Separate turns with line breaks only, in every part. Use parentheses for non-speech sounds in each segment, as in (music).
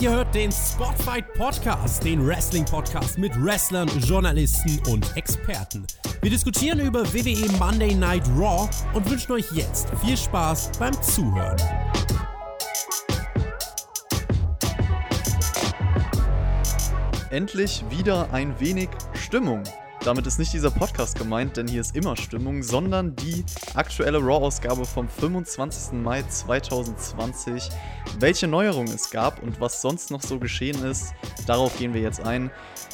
Ihr hört den Spotfight Podcast, den Wrestling Podcast mit Wrestlern, Journalisten und Experten. Wir diskutieren über WWE Monday Night Raw und wünschen euch jetzt viel Spaß beim Zuhören.
Endlich wieder ein wenig Stimmung. Damit ist nicht dieser Podcast gemeint, denn hier ist immer Stimmung, sondern die aktuelle Raw-Ausgabe vom 25. Mai 2020. Welche Neuerungen es gab und was sonst noch so geschehen ist, darauf gehen wir jetzt ein.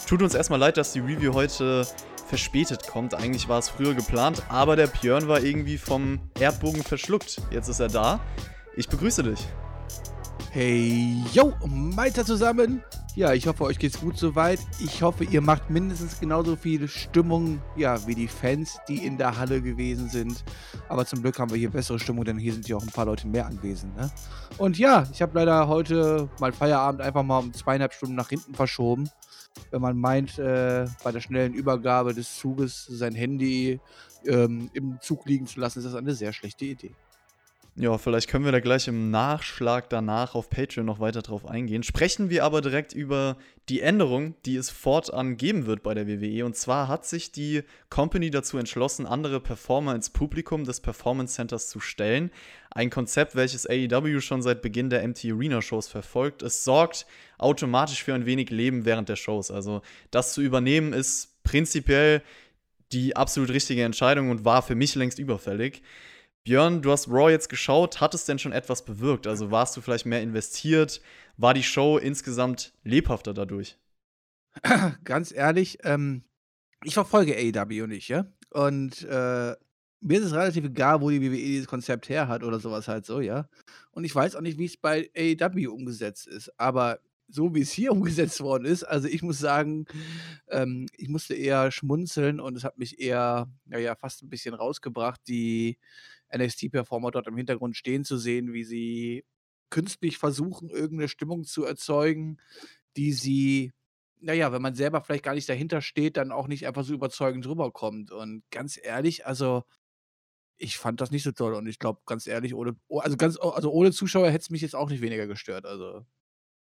Tut uns erstmal leid, dass die Review heute verspätet kommt. Eigentlich war es früher geplant, aber der Björn war irgendwie vom Erdbogen verschluckt. Jetzt ist er da. Ich begrüße dich.
Hey, yo, weiter zusammen. Ja, ich hoffe, euch geht's gut soweit. Ich hoffe, ihr macht mindestens genauso viel Stimmung, ja, wie die Fans, die in der Halle gewesen sind. Aber zum Glück haben wir hier bessere Stimmung, denn hier sind ja auch ein paar Leute mehr anwesend. Ne? Und ja, ich habe leider heute mal Feierabend einfach mal um zweieinhalb Stunden nach hinten verschoben. Wenn man meint, äh, bei der schnellen Übergabe des Zuges sein Handy ähm, im Zug liegen zu lassen, ist das eine sehr schlechte Idee.
Ja, vielleicht können wir da gleich im Nachschlag danach auf Patreon noch weiter drauf eingehen. Sprechen wir aber direkt über die Änderung, die es fortan geben wird bei der WWE. Und zwar hat sich die Company dazu entschlossen, andere Performer ins Publikum des Performance Centers zu stellen. Ein Konzept, welches AEW schon seit Beginn der MT Arena Shows verfolgt. Es sorgt automatisch für ein wenig Leben während der Shows. Also das zu übernehmen ist prinzipiell die absolut richtige Entscheidung und war für mich längst überfällig. Björn, du hast Raw jetzt geschaut. Hat es denn schon etwas bewirkt? Also warst du vielleicht mehr investiert? War die Show insgesamt lebhafter dadurch? (clears throat)
Ganz ehrlich, ähm, ich verfolge AEW nicht, ja? Und äh, mir ist es relativ egal, wo die WWE dieses Konzept her hat oder sowas halt so, ja? Und ich weiß auch nicht, wie es bei AEW umgesetzt ist. Aber so wie es hier (laughs) umgesetzt worden ist, also ich muss sagen, ähm, ich musste eher schmunzeln und es hat mich eher, naja, fast ein bisschen rausgebracht, die NXT-Performer dort im Hintergrund stehen zu sehen, wie sie künstlich versuchen, irgendeine Stimmung zu erzeugen, die sie, naja, wenn man selber vielleicht gar nicht dahinter steht, dann auch nicht einfach so überzeugend rüberkommt. Und ganz ehrlich, also ich fand das nicht so toll und ich glaube, ganz ehrlich, ohne, oh, also ganz, also ohne Zuschauer hätte es mich jetzt auch nicht weniger gestört. Also,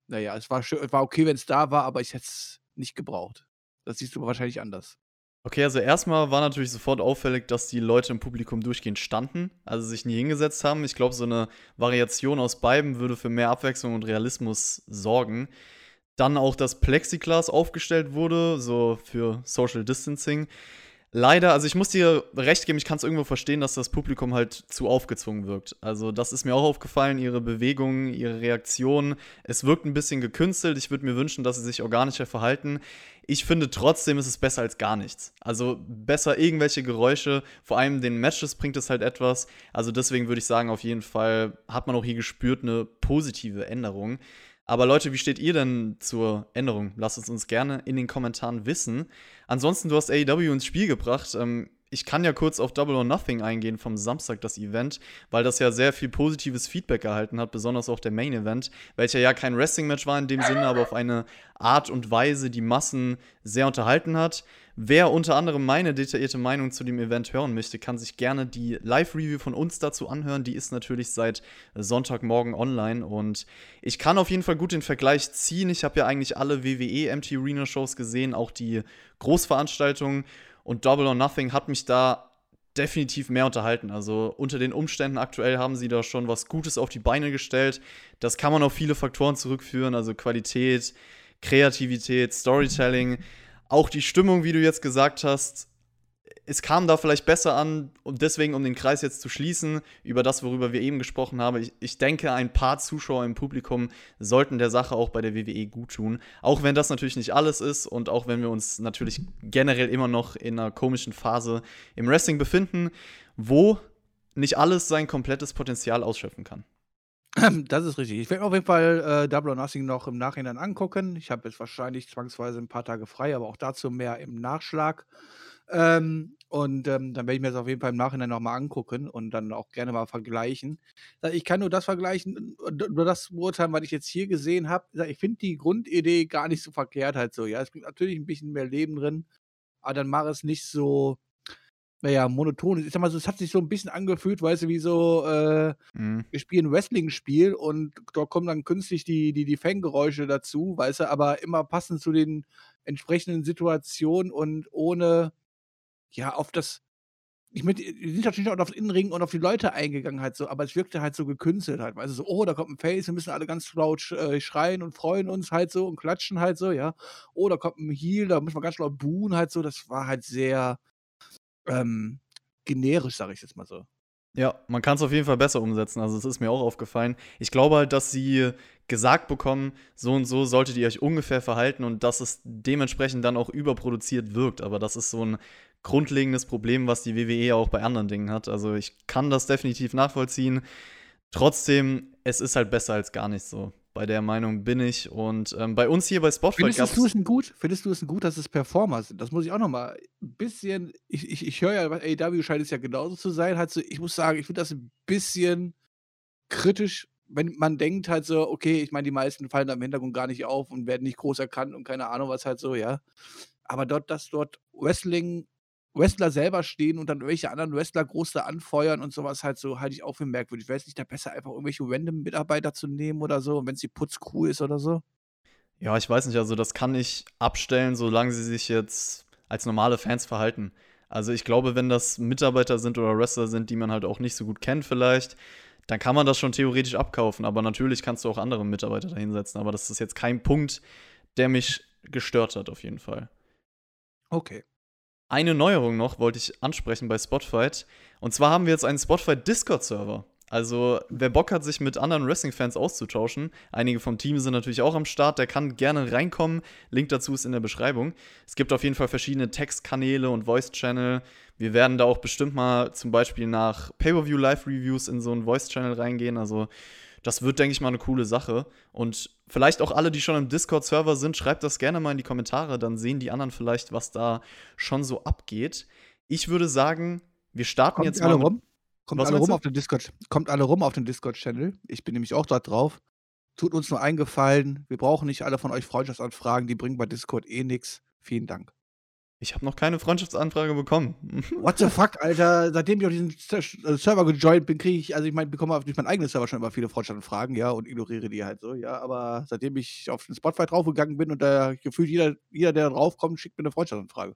naja, es war, schön, war okay, wenn es da war, aber ich hätte es nicht gebraucht. Das siehst du wahrscheinlich anders.
Okay, also erstmal war natürlich sofort auffällig, dass die Leute im Publikum durchgehend standen, also sich nie hingesetzt haben. Ich glaube, so eine Variation aus beiden würde für mehr Abwechslung und Realismus sorgen. Dann auch, dass Plexiglas aufgestellt wurde, so für Social Distancing. Leider, also ich muss dir recht geben, ich kann es irgendwo verstehen, dass das Publikum halt zu aufgezwungen wirkt. Also das ist mir auch aufgefallen, ihre Bewegungen, ihre Reaktionen. Es wirkt ein bisschen gekünstelt. Ich würde mir wünschen, dass sie sich organischer verhalten. Ich finde trotzdem ist es besser als gar nichts. Also besser irgendwelche Geräusche, vor allem den Matches bringt es halt etwas. Also deswegen würde ich sagen, auf jeden Fall hat man auch hier gespürt eine positive Änderung. Aber Leute, wie steht ihr denn zur Änderung? Lasst es uns gerne in den Kommentaren wissen. Ansonsten, du hast AEW ins Spiel gebracht. Ähm, ich kann ja kurz auf Double or Nothing eingehen vom Samstag, das Event, weil das ja sehr viel positives Feedback erhalten hat, besonders auch der Main Event, welcher ja kein Wrestling-Match war in dem Sinne, aber auf eine Art und Weise die Massen sehr unterhalten hat. Wer unter anderem meine detaillierte Meinung zu dem Event hören möchte, kann sich gerne die Live-Review von uns dazu anhören. Die ist natürlich seit Sonntagmorgen online und ich kann auf jeden Fall gut den Vergleich ziehen. Ich habe ja eigentlich alle WWE MT Arena Shows gesehen, auch die Großveranstaltungen und Double or Nothing hat mich da definitiv mehr unterhalten. Also unter den Umständen aktuell haben sie da schon was Gutes auf die Beine gestellt. Das kann man auf viele Faktoren zurückführen, also Qualität, Kreativität, Storytelling, auch die Stimmung, wie du jetzt gesagt hast, es kam da vielleicht besser an und deswegen, um den Kreis jetzt zu schließen, über das, worüber wir eben gesprochen haben, ich, ich, denke, ein paar Zuschauer im Publikum sollten der Sache auch bei der WWE gut tun. Auch wenn das natürlich nicht alles ist und auch wenn wir uns natürlich generell immer noch in einer komischen Phase im Wrestling befinden, wo nicht alles sein komplettes Potenzial ausschöpfen kann. (clears throat)
Das ist richtig. Ich werde mir auf jeden Fall äh, Double or Nothing noch im Nachhinein angucken. Ich habe jetzt wahrscheinlich zwangsweise ein paar Tage frei, aber auch dazu mehr im Nachschlag. Ähm, und ähm, dann werde ich mir das auf jeden Fall im Nachhinein nochmal angucken und dann auch gerne mal vergleichen. Ich kann nur das vergleichen, nur das beurteilen, was ich jetzt hier gesehen habe. Ich finde die Grundidee gar nicht so verkehrt halt so. Ja, es bringt natürlich ein bisschen mehr Leben drin, aber dann mache es nicht so, naja, monoton ist. Ich sag mal so, es hat sich so ein bisschen angefühlt, weißt du, wie so, äh,
Mhm.
wir spielen 'n Wrestling-Spiel und da kommen dann künstlich die die die Fanggeräusche dazu, weißt du, aber immer passend zu den entsprechenden Situationen und ohne, ja, auf das ich meine, die sind natürlich auch auf den Innenring und auf die Leute eingegangen halt so, aber es wirkte halt so gekünstelt halt, weißt du, so: „Oh, da kommt 'n Face, wir müssen alle ganz laut äh, schreien und freuen uns halt so und klatschen halt so“, ja. „Oh, da kommt 'n Heel, da müssen wir ganz laut buhen“ halt so. Das war halt sehr, ähm, generisch, sage ich jetzt mal so.
Ja, man kann's auf jeden Fall besser umsetzen. Also, es ist mir auch aufgefallen. Ich glaube halt, dass sie gesagt bekommen: „So und so solltet ihr euch ungefähr verhalten“ und dass es dementsprechend dann auch überproduziert wirkt. Aber das ist so 'n grundlegendes Problem, was die WWE auch bei anderen Dingen hat. Also, ich kann das definitiv nachvollziehen. Trotzdem, es ist halt besser als gar nichts so. Bei der Meinung bin ich und, ähm, bei uns hier bei Spotify
Findest
gab's
du es gut findest du es gut, dass es Performer sind? Das muss ich auch noch mal 'n bisschen ich ich ich höre ja, bei AEW scheint es ja genauso zu sein, halt so ich muss sagen, ich finde das 'n bisschen kritisch, wenn man denkt halt so: „Okay, ich meine, die meisten fallen da im Hintergrund gar nicht auf und werden nicht groß erkannt und keine Ahnung was halt so“, ja. Aber dort dass dort Wrestling Wrestler selber stehen und dann irgendwelche anderen Wrestler groß da anfeuern und so was halt so, halte ich auch für merkwürdig. Wäre es nicht da besser, einfach irgendwelche random Mitarbeiter zu nehmen oder so, wenn's die Putzcrew ist oder so?
Ja, ich weiß nicht, also, das kann ich abstellen, solange sie sich jetzt als normale Fans verhalten. Also, ich glaube, wenn das Mitarbeiter sind oder Wrestler sind, die man halt auch nicht so gut kennt vielleicht, dann kann man das schon theoretisch abkaufen. Aber natürlich kannst du auch andere Mitarbeiter da hinsetzen. Aber das ist jetzt kein Punkt, der mich gestört hat auf jeden Fall.
Okay.
Eine Neuerung noch wollte ich ansprechen bei Spotfight. Und zwar haben wir jetzt einen Spotfight-Discord-Server. Also, wer Bock hat, sich mit anderen Wrestling-Fans auszutauschen, einige vom Team sind natürlich auch am Start, der kann gerne reinkommen. Link dazu ist in der Beschreibung. Es gibt auf jeden Fall verschiedene Textkanäle und Voice-Channel. Wir werden da auch bestimmt mal zum Beispiel nach Pay-Per-View-Live-Reviews in so 'n Voice-Channel reingehen. Also, das wird, denke ich mal, 'ne coole Sache. Und vielleicht auch alle, die schon im Discord-Server sind, schreibt das gerne mal in die Kommentare, dann sehen die anderen vielleicht, was da schon so abgeht. Ich würde sagen, wir starten
Kommt
jetzt
alle
mal
rum. Kommt alle rum
du?
auf den Discord kommt alle rum auf den Discord-Channel. Ich bin nämlich auch dort drauf. Tut uns nur einen Gefallen, wir brauchen nicht alle von euch Freundschaftsanfragen, die bringen bei Discord eh nix. Vielen Dank.
Ich habe noch keine Freundschaftsanfrage bekommen. (laughs)
What the fuck, Alter? Seitdem ich auf diesen äh, Server gejoint bin, kriege ich also, ich meine, bekomme auf meinen eigenen Server schon immer viele Freundschaftsanfragen, ja, und ignoriere die halt so, ja. Aber seitdem ich auf den Spotify draufgegangen bin und da gefühlt jeder jeder, der da draufkommt, schickt mir 'ne Freundschaftsanfrage.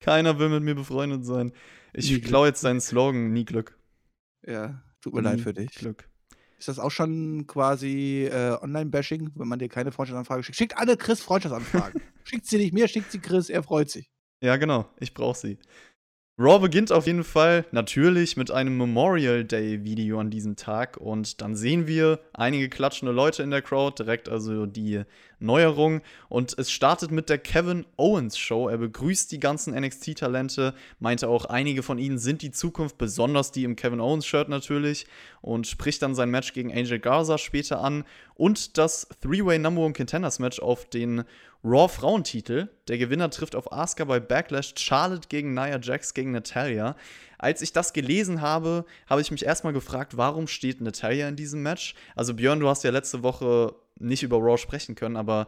Keiner will mit mir befreundet sein. Ich klaue jetzt deinen Slogan: „Nie Glück.“
Ja, tut mir leid
Nie
für dich.
Glück.
Ist das auch schon quasi, äh, Online-Bashing, wenn man dir keine Freundschaftsanfrage schickt? Schickt alle Chris Freundschaftsanfragen. (laughs) Schickt sie nicht mir, schickt sie Chris, er freut sich.
Ja, genau, ich brauche sie. Raw beginnt auf jeden Fall natürlich mit einem Memorial Day Video an diesem Tag und dann sehen wir einige klatschende Leute in der Crowd, direkt also die Neuerung und es startet mit der Kevin Owens Show. Er begrüßt die ganzen NXT Talente, meinte auch einige von ihnen sind die Zukunft, besonders die im Kevin Owens Shirt natürlich und spricht dann sein Match gegen Angel Garza später an und das Three-Way Number One Contenders Match auf den Raw Frauentitel. Der Gewinner trifft auf Asuka bei Backlash, Charlotte gegen Nia Jax gegen Natalia. Als ich das gelesen habe, habe ich mich erstmal gefragt, warum steht Natalia in diesem Match? Also Björn, du hast ja letzte Woche nicht über Raw sprechen können, aber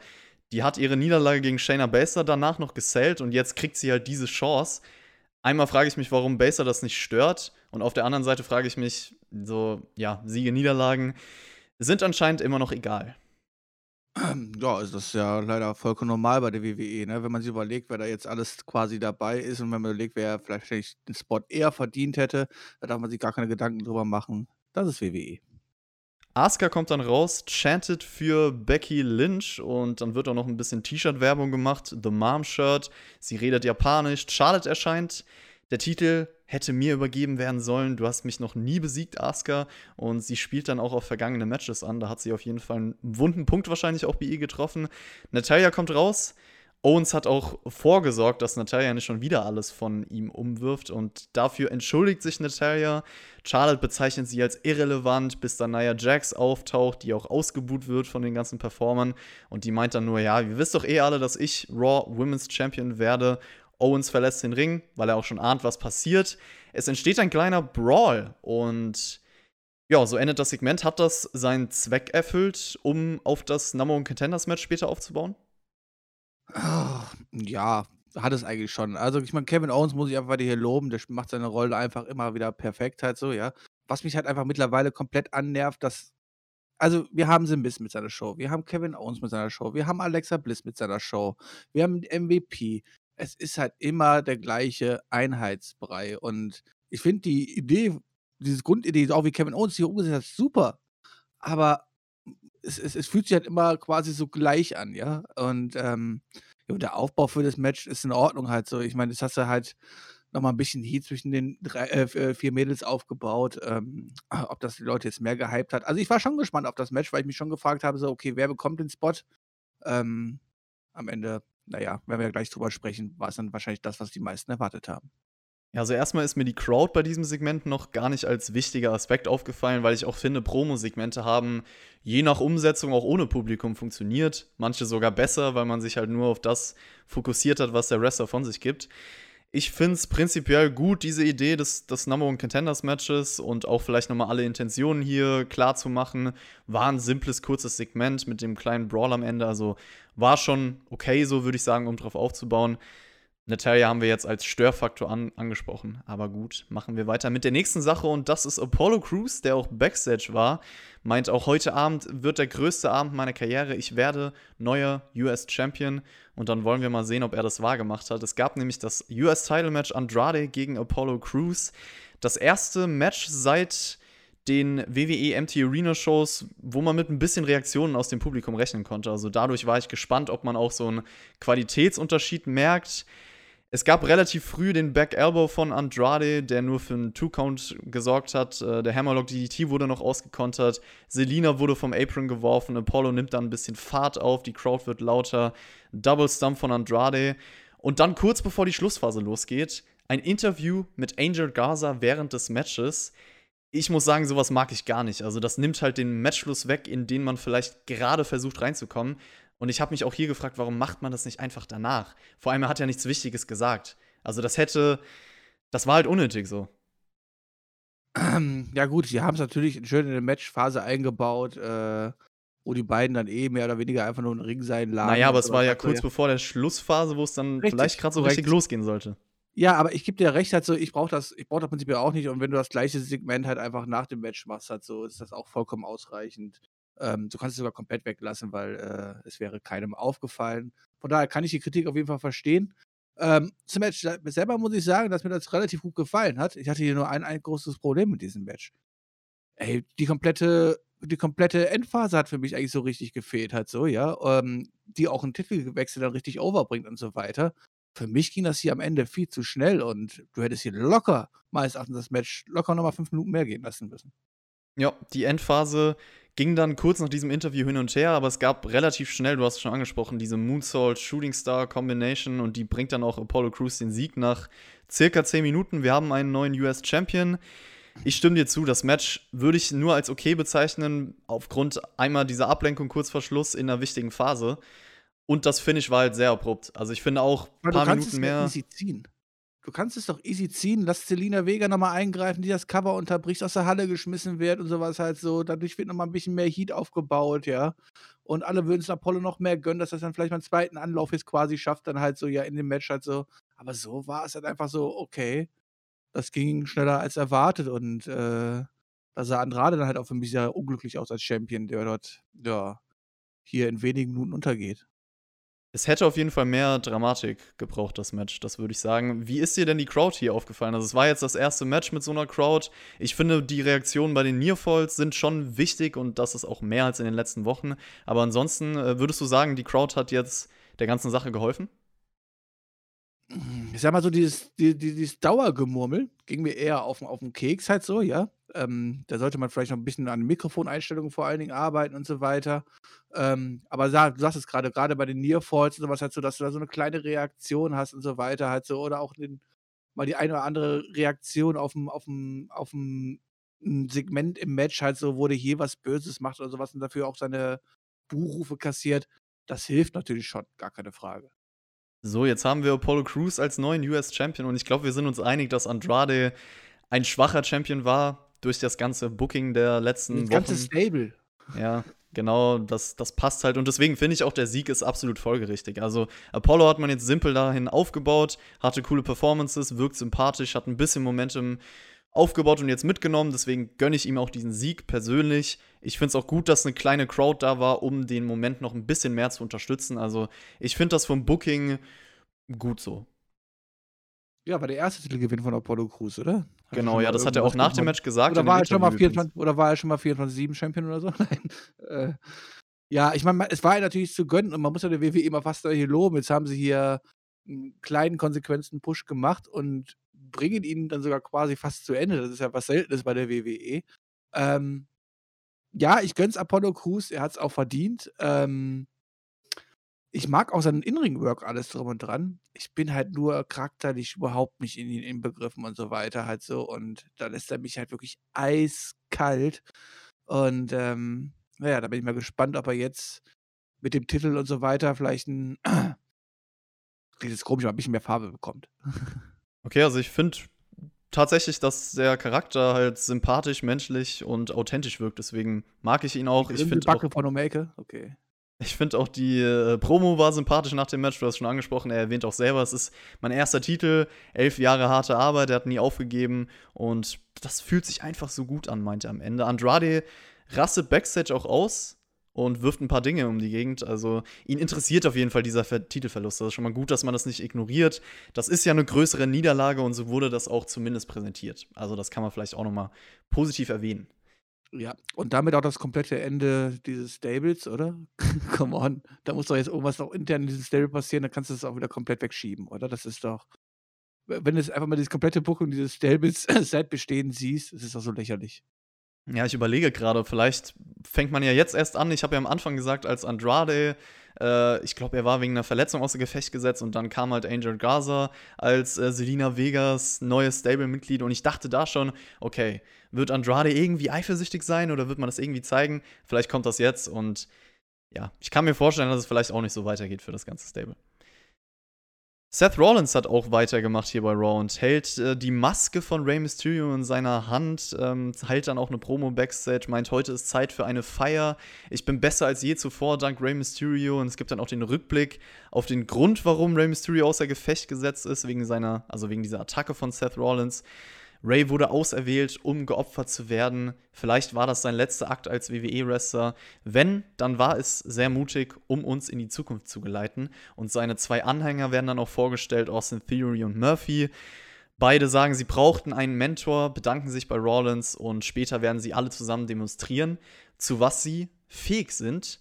die hat ihre Niederlage gegen Shayna Baszler danach noch gesellt und jetzt kriegt sie halt diese Chance. Einmal frage ich mich, warum Baszler das nicht stört und auf der anderen Seite frage ich mich, so, ja, Siege, Niederlagen sind anscheinend immer noch egal.
Ja, also das ist ja leider vollkommen normal bei der WWE, ne? Wenn man sich überlegt, wer da jetzt alles quasi dabei ist und wenn man überlegt, wer vielleicht vielleicht den Spot eher verdient hätte, da darf man sich gar keine Gedanken drüber machen. Das ist WWE.
Asuka kommt dann raus, chantet für Becky Lynch und dann wird auch noch ein bisschen T-Shirt-Werbung gemacht, The Mom Shirt. Sie redet japanisch, Charlotte erscheint. Der Titel hätte mir übergeben werden sollen. Du hast mich noch nie besiegt, Asuka. Und sie spielt dann auch auf vergangene Matches an. Da hat sie auf jeden Fall einen wunden Punkt wahrscheinlich auch bei ihr getroffen. Natalia kommt raus. Owens hat auch vorgesorgt, dass Natalia nicht schon wieder alles von ihm umwirft und dafür entschuldigt sich Natalia. Charlotte bezeichnet sie als irrelevant, bis dann Nia Jax auftaucht, die auch ausgebuht wird von den ganzen Performern und die meint dann nur, ja, ihr wisst doch eh alle, dass ich Raw Women's Champion werde. Owens verlässt den Ring, weil er auch schon ahnt, was passiert. Es entsteht ein kleiner Brawl und ja, so endet das Segment. Hat das seinen Zweck erfüllt, um auf das Number One Contenders Match später aufzubauen?
Ah, ja, hat es eigentlich schon. Also, ich meine, Kevin Owens muss ich einfach weiter hier loben. Der macht seine Rolle einfach immer wieder perfekt halt so, ja. Was mich halt einfach mittlerweile komplett annervt, dass also, wir haben Simbis mit seiner Show, wir haben Kevin Owens mit seiner Show, wir haben Alexa Bliss mit seiner Show, wir haben MVP. Es ist halt immer der gleiche Einheitsbrei und ich finde die Idee, diese Grundidee, auch wie Kevin Owens hier umgesetzt hat, super. Aber es, es, es fühlt sich halt immer quasi so gleich an, ja. Und ähm, ja, der Aufbau für das Match ist in Ordnung halt so. Ich meine, das hast du halt nochmal ein bisschen Heat zwischen den drei, äh, äh, vier Mädels aufgebaut. Ähm, ob das die Leute jetzt mehr gehypt hat. Also ich war schon gespannt auf das Match, weil ich mich schon gefragt habe, so, okay, wer bekommt den Spot? Ähm, am Ende, naja, wenn wir gleich drüber sprechen, war es dann wahrscheinlich das, was die meisten erwartet haben.
Ja, also erstmal ist mir die Crowd bei diesem Segment noch gar nicht als wichtiger Aspekt aufgefallen, weil ich auch finde, Promo-Segmente haben je nach Umsetzung auch ohne Publikum funktioniert. Manche sogar besser, weil man sich halt nur auf das fokussiert hat, was der Wrestler von sich gibt. Ich finde es prinzipiell gut, diese Idee des, des Number One Contenders Matches und auch vielleicht nochmal alle Intentionen hier klar zu machen. War ein simples, kurzes Segment mit dem kleinen Brawl am Ende. Also war schon okay, so würde ich sagen, um drauf aufzubauen. Natalia haben wir jetzt als Störfaktor an, angesprochen. Aber gut, machen wir weiter mit der nächsten Sache und das ist Apollo Crews, der auch Backstage war. Meint auch heute Abend wird der größte Abend meiner Karriere. Ich werde neuer US Champion und dann wollen wir mal sehen, ob er das wahrgemacht hat. Es gab nämlich das US Title Match Andrade gegen Apollo Crews. Das erste Match seit den WWE MT Arena Shows, wo man mit ein bisschen Reaktionen aus dem Publikum rechnen konnte. Also dadurch war ich gespannt, ob man auch so einen Qualitätsunterschied merkt. Es gab relativ früh den Back Elbow von Andrade, der nur für einen Two-Count gesorgt hat. Äh, der Hammerlock DDT wurde noch ausgekontert. Selina wurde vom Apron geworfen. Apollo nimmt dann ein bisschen Fahrt auf. Die Crowd wird lauter. Double Stump von Andrade. Und dann kurz bevor die Schlussphase losgeht, ein Interview mit Angel Garza während des Matches. Ich muss sagen, sowas mag ich gar nicht. Also, das nimmt halt den Matchschluss weg, in den man vielleicht gerade versucht reinzukommen. Und ich habe mich auch hier gefragt, warum macht man das nicht einfach danach? Vor allem, er hat ja nichts Wichtiges gesagt. Also das hätte, das war halt unnötig so.
Ja gut, sie haben es natürlich schön in der Matchphase eingebaut, äh, wo die beiden dann eh mehr oder weniger einfach nur im Ring sein
lagen. Naja, aber es war ja kurz ja. bevor der Schlussphase, wo es dann richtig, vielleicht gerade so korrekt. richtig losgehen sollte.
Ja, aber ich gebe dir recht, halt so, ich brauche das, ich brauche das Prinzip auch nicht. Und wenn du das gleiche Segment halt einfach nach dem Match machst, halt so, ist das auch vollkommen ausreichend. Ähm, du kannst es sogar komplett weglassen, weil äh, es wäre keinem aufgefallen. Von daher kann ich die Kritik auf jeden Fall verstehen. Ähm, zum Match selber muss ich sagen, dass mir das relativ gut gefallen hat. Ich hatte hier nur ein, ein großes Problem mit diesem Match. Ey, die komplette, die komplette Endphase hat für mich eigentlich so richtig gefehlt, halt so, ja. Ähm, die auch einen Titelwechsel dann richtig overbringt und so weiter. Für mich ging das hier am Ende viel zu schnell und du hättest hier locker, meines Erachtens, das Match locker nochmal fünf Minuten mehr gehen lassen müssen.
Ja, die Endphase ging dann kurz nach diesem Interview hin und her, aber es gab relativ schnell, du hast es schon angesprochen, diese Moonsault Shooting Star Combination und die bringt dann auch Apollo Crews den Sieg nach circa 10 Minuten. Wir haben einen neuen US Champion. Ich stimme dir zu, das Match würde ich nur als okay bezeichnen, aufgrund einmal dieser Ablenkung kurz vor Schluss in einer wichtigen Phase. Und das Finish war halt sehr abrupt. Also ich finde auch ein paar Minuten mehr.
Ziehen. Du kannst es doch easy ziehen, lass Selina Vega nochmal eingreifen, die das Cover unterbricht, aus der Halle geschmissen wird und sowas halt so. Dadurch wird nochmal ein bisschen mehr Heat aufgebaut, ja. Und alle würden es Apollo noch mehr gönnen, dass er dann vielleicht mal einen zweiten Anlauf jetzt quasi schafft, dann halt so, ja, in dem Match halt so. Aber so war es halt einfach so, okay. Das ging schneller als erwartet und äh, da sah Andrade dann halt auch für mich sehr unglücklich aus als Champion, der dort, ja, hier in wenigen Minuten untergeht.
Es hätte auf jeden Fall mehr Dramatik gebraucht, das Match, das würde ich sagen. Wie ist dir denn die Crowd hier aufgefallen? Also, es war jetzt das erste Match mit so einer Crowd. Ich finde, die Reaktionen bei den Nearfalls sind schon wichtig und das ist auch mehr als in den letzten Wochen. Aber ansonsten, äh, würdest du sagen, die Crowd hat jetzt der ganzen Sache geholfen?
Ich sag mal so, dieses, dieses Dauergemurmel ging mir eher auf, auf den Keks halt so, ja. Ähm, da sollte man vielleicht noch ein bisschen an Mikrofoneinstellungen vor allen Dingen arbeiten und so weiter. Ähm, aber sag, du sagst es gerade, gerade bei den Nearfalls und sowas halt so, dass du da so eine kleine Reaktion hast und so weiter halt so, oder auch den, mal die eine oder andere Reaktion auf dem, auf dem, auf dem Segment im Match halt so, wo der hier was Böses macht oder sowas und dafür auch seine Buchrufe kassiert. Das hilft natürlich schon, gar keine Frage.
So, jetzt haben wir Apollo Crews als neuen US Champion und ich glaube, wir sind uns einig, dass Andrade ein schwacher Champion war durch das ganze Booking der letzten das Wochen. Ganze
Stable.
Ja, Genau, das, das passt halt. Und deswegen finde ich auch, der Sieg ist absolut folgerichtig. Also, Apollo hat man jetzt simpel dahin aufgebaut, hatte coole Performances, wirkt sympathisch, hat ein bisschen Momentum aufgebaut und jetzt mitgenommen. Deswegen gönne ich ihm auch diesen Sieg persönlich. Ich finde es auch gut, dass eine kleine Crowd da war, um den Moment noch ein bisschen mehr zu unterstützen. Also, ich finde das vom Booking gut so.
Ja, war der erste Titelgewinn von Apollo Crews, oder? Hat
genau, ja, das hat er auch nach dem Match gesagt.
Oder war, er schon mal 24, oder war er schon mal 24-7 Champion oder so? (laughs) Nein. Äh, ja, ich meine, es war ja natürlich zu gönnen und man muss ja der WWE immer fast hier loben. Jetzt haben sie hier einen kleinen Konsequenzen-Push gemacht und bringen ihn dann sogar quasi fast zu Ende. Das ist ja was Seltenes bei der WWE. Ähm, ja, ich gönn's Apollo Crews, er hat es auch verdient. Ähm, ich mag auch seinen In-Ring-Work alles drum und dran. Ich bin halt nur charakterlich überhaupt nicht in ihn inbegriffen und so weiter halt so. Und da lässt er mich halt wirklich eiskalt. Und ähm, naja, da bin ich mal gespannt, ob er jetzt mit dem Titel und so weiter vielleicht ein (clears throat) dieses komisch, ein bisschen mehr Farbe bekommt.
Okay, also ich finde tatsächlich, dass der Charakter halt sympathisch, menschlich und authentisch wirkt. Deswegen mag ich ihn auch. Ich finde
Backe von Omeke, okay.
Ich finde auch die äh, Promo war sympathisch nach dem Match. Du hast schon angesprochen, er erwähnt auch selber, es ist mein erster Titel, elf Jahre harte Arbeit, er hat nie aufgegeben und das fühlt sich einfach so gut an, meinte er am Ende. Andrade rastet Backstage auch aus und wirft ein paar Dinge um die Gegend. Also ihn interessiert auf jeden Fall dieser Ver Titelverlust. Das ist schon mal gut, dass man das nicht ignoriert. Das ist ja eine größere Niederlage und so wurde das auch zumindest präsentiert. Also das kann man vielleicht auch noch mal positiv erwähnen.
Ja, und damit auch das komplette Ende dieses Stables, oder? (laughs) Come on. Da muss doch jetzt irgendwas noch intern in diesem Stable passieren, dann kannst du das auch wieder komplett wegschieben, oder? Das ist doch. Wenn du jetzt einfach mal dieses komplette Buch und dieses Stables (laughs) seit bestehen siehst, ist doch so lächerlich.
Ja, ich überlege gerade, vielleicht fängt man ja jetzt erst an. Ich habe ja am Anfang gesagt, als Andrade, äh, ich glaube, er war wegen einer Verletzung außer Gefecht gesetzt und dann kam halt Angel Gaza als äh, Selina Vegas neues Stable-Mitglied und ich dachte da schon, okay, wird Andrade irgendwie eifersüchtig sein oder wird man das irgendwie zeigen? Vielleicht kommt das jetzt und ja, ich kann mir vorstellen, dass es vielleicht auch nicht so weitergeht für das ganze Stable. Seth Rollins hat auch weitergemacht hier bei Raw und hält äh, die Maske von Rey Mysterio in seiner Hand, ähm, hält dann auch eine Promo backstage, meint, heute ist Zeit für eine Feier. Ich bin besser als je zuvor dank Rey Mysterio und es gibt dann auch den Rückblick auf den Grund, warum Rey Mysterio außer Gefecht gesetzt ist, wegen seiner, also wegen dieser Attacke von Seth Rollins. Ray wurde auserwählt, um geopfert zu werden. Vielleicht war das sein letzter Akt als WWE-Wrestler. Wenn, dann war es sehr mutig, um uns in die Zukunft zu geleiten. Und seine zwei Anhänger werden dann auch vorgestellt, Austin Theory und Murphy. Beide sagen, sie brauchten einen Mentor, bedanken sich bei Rollins und später werden sie alle zusammen demonstrieren, zu was sie fähig sind.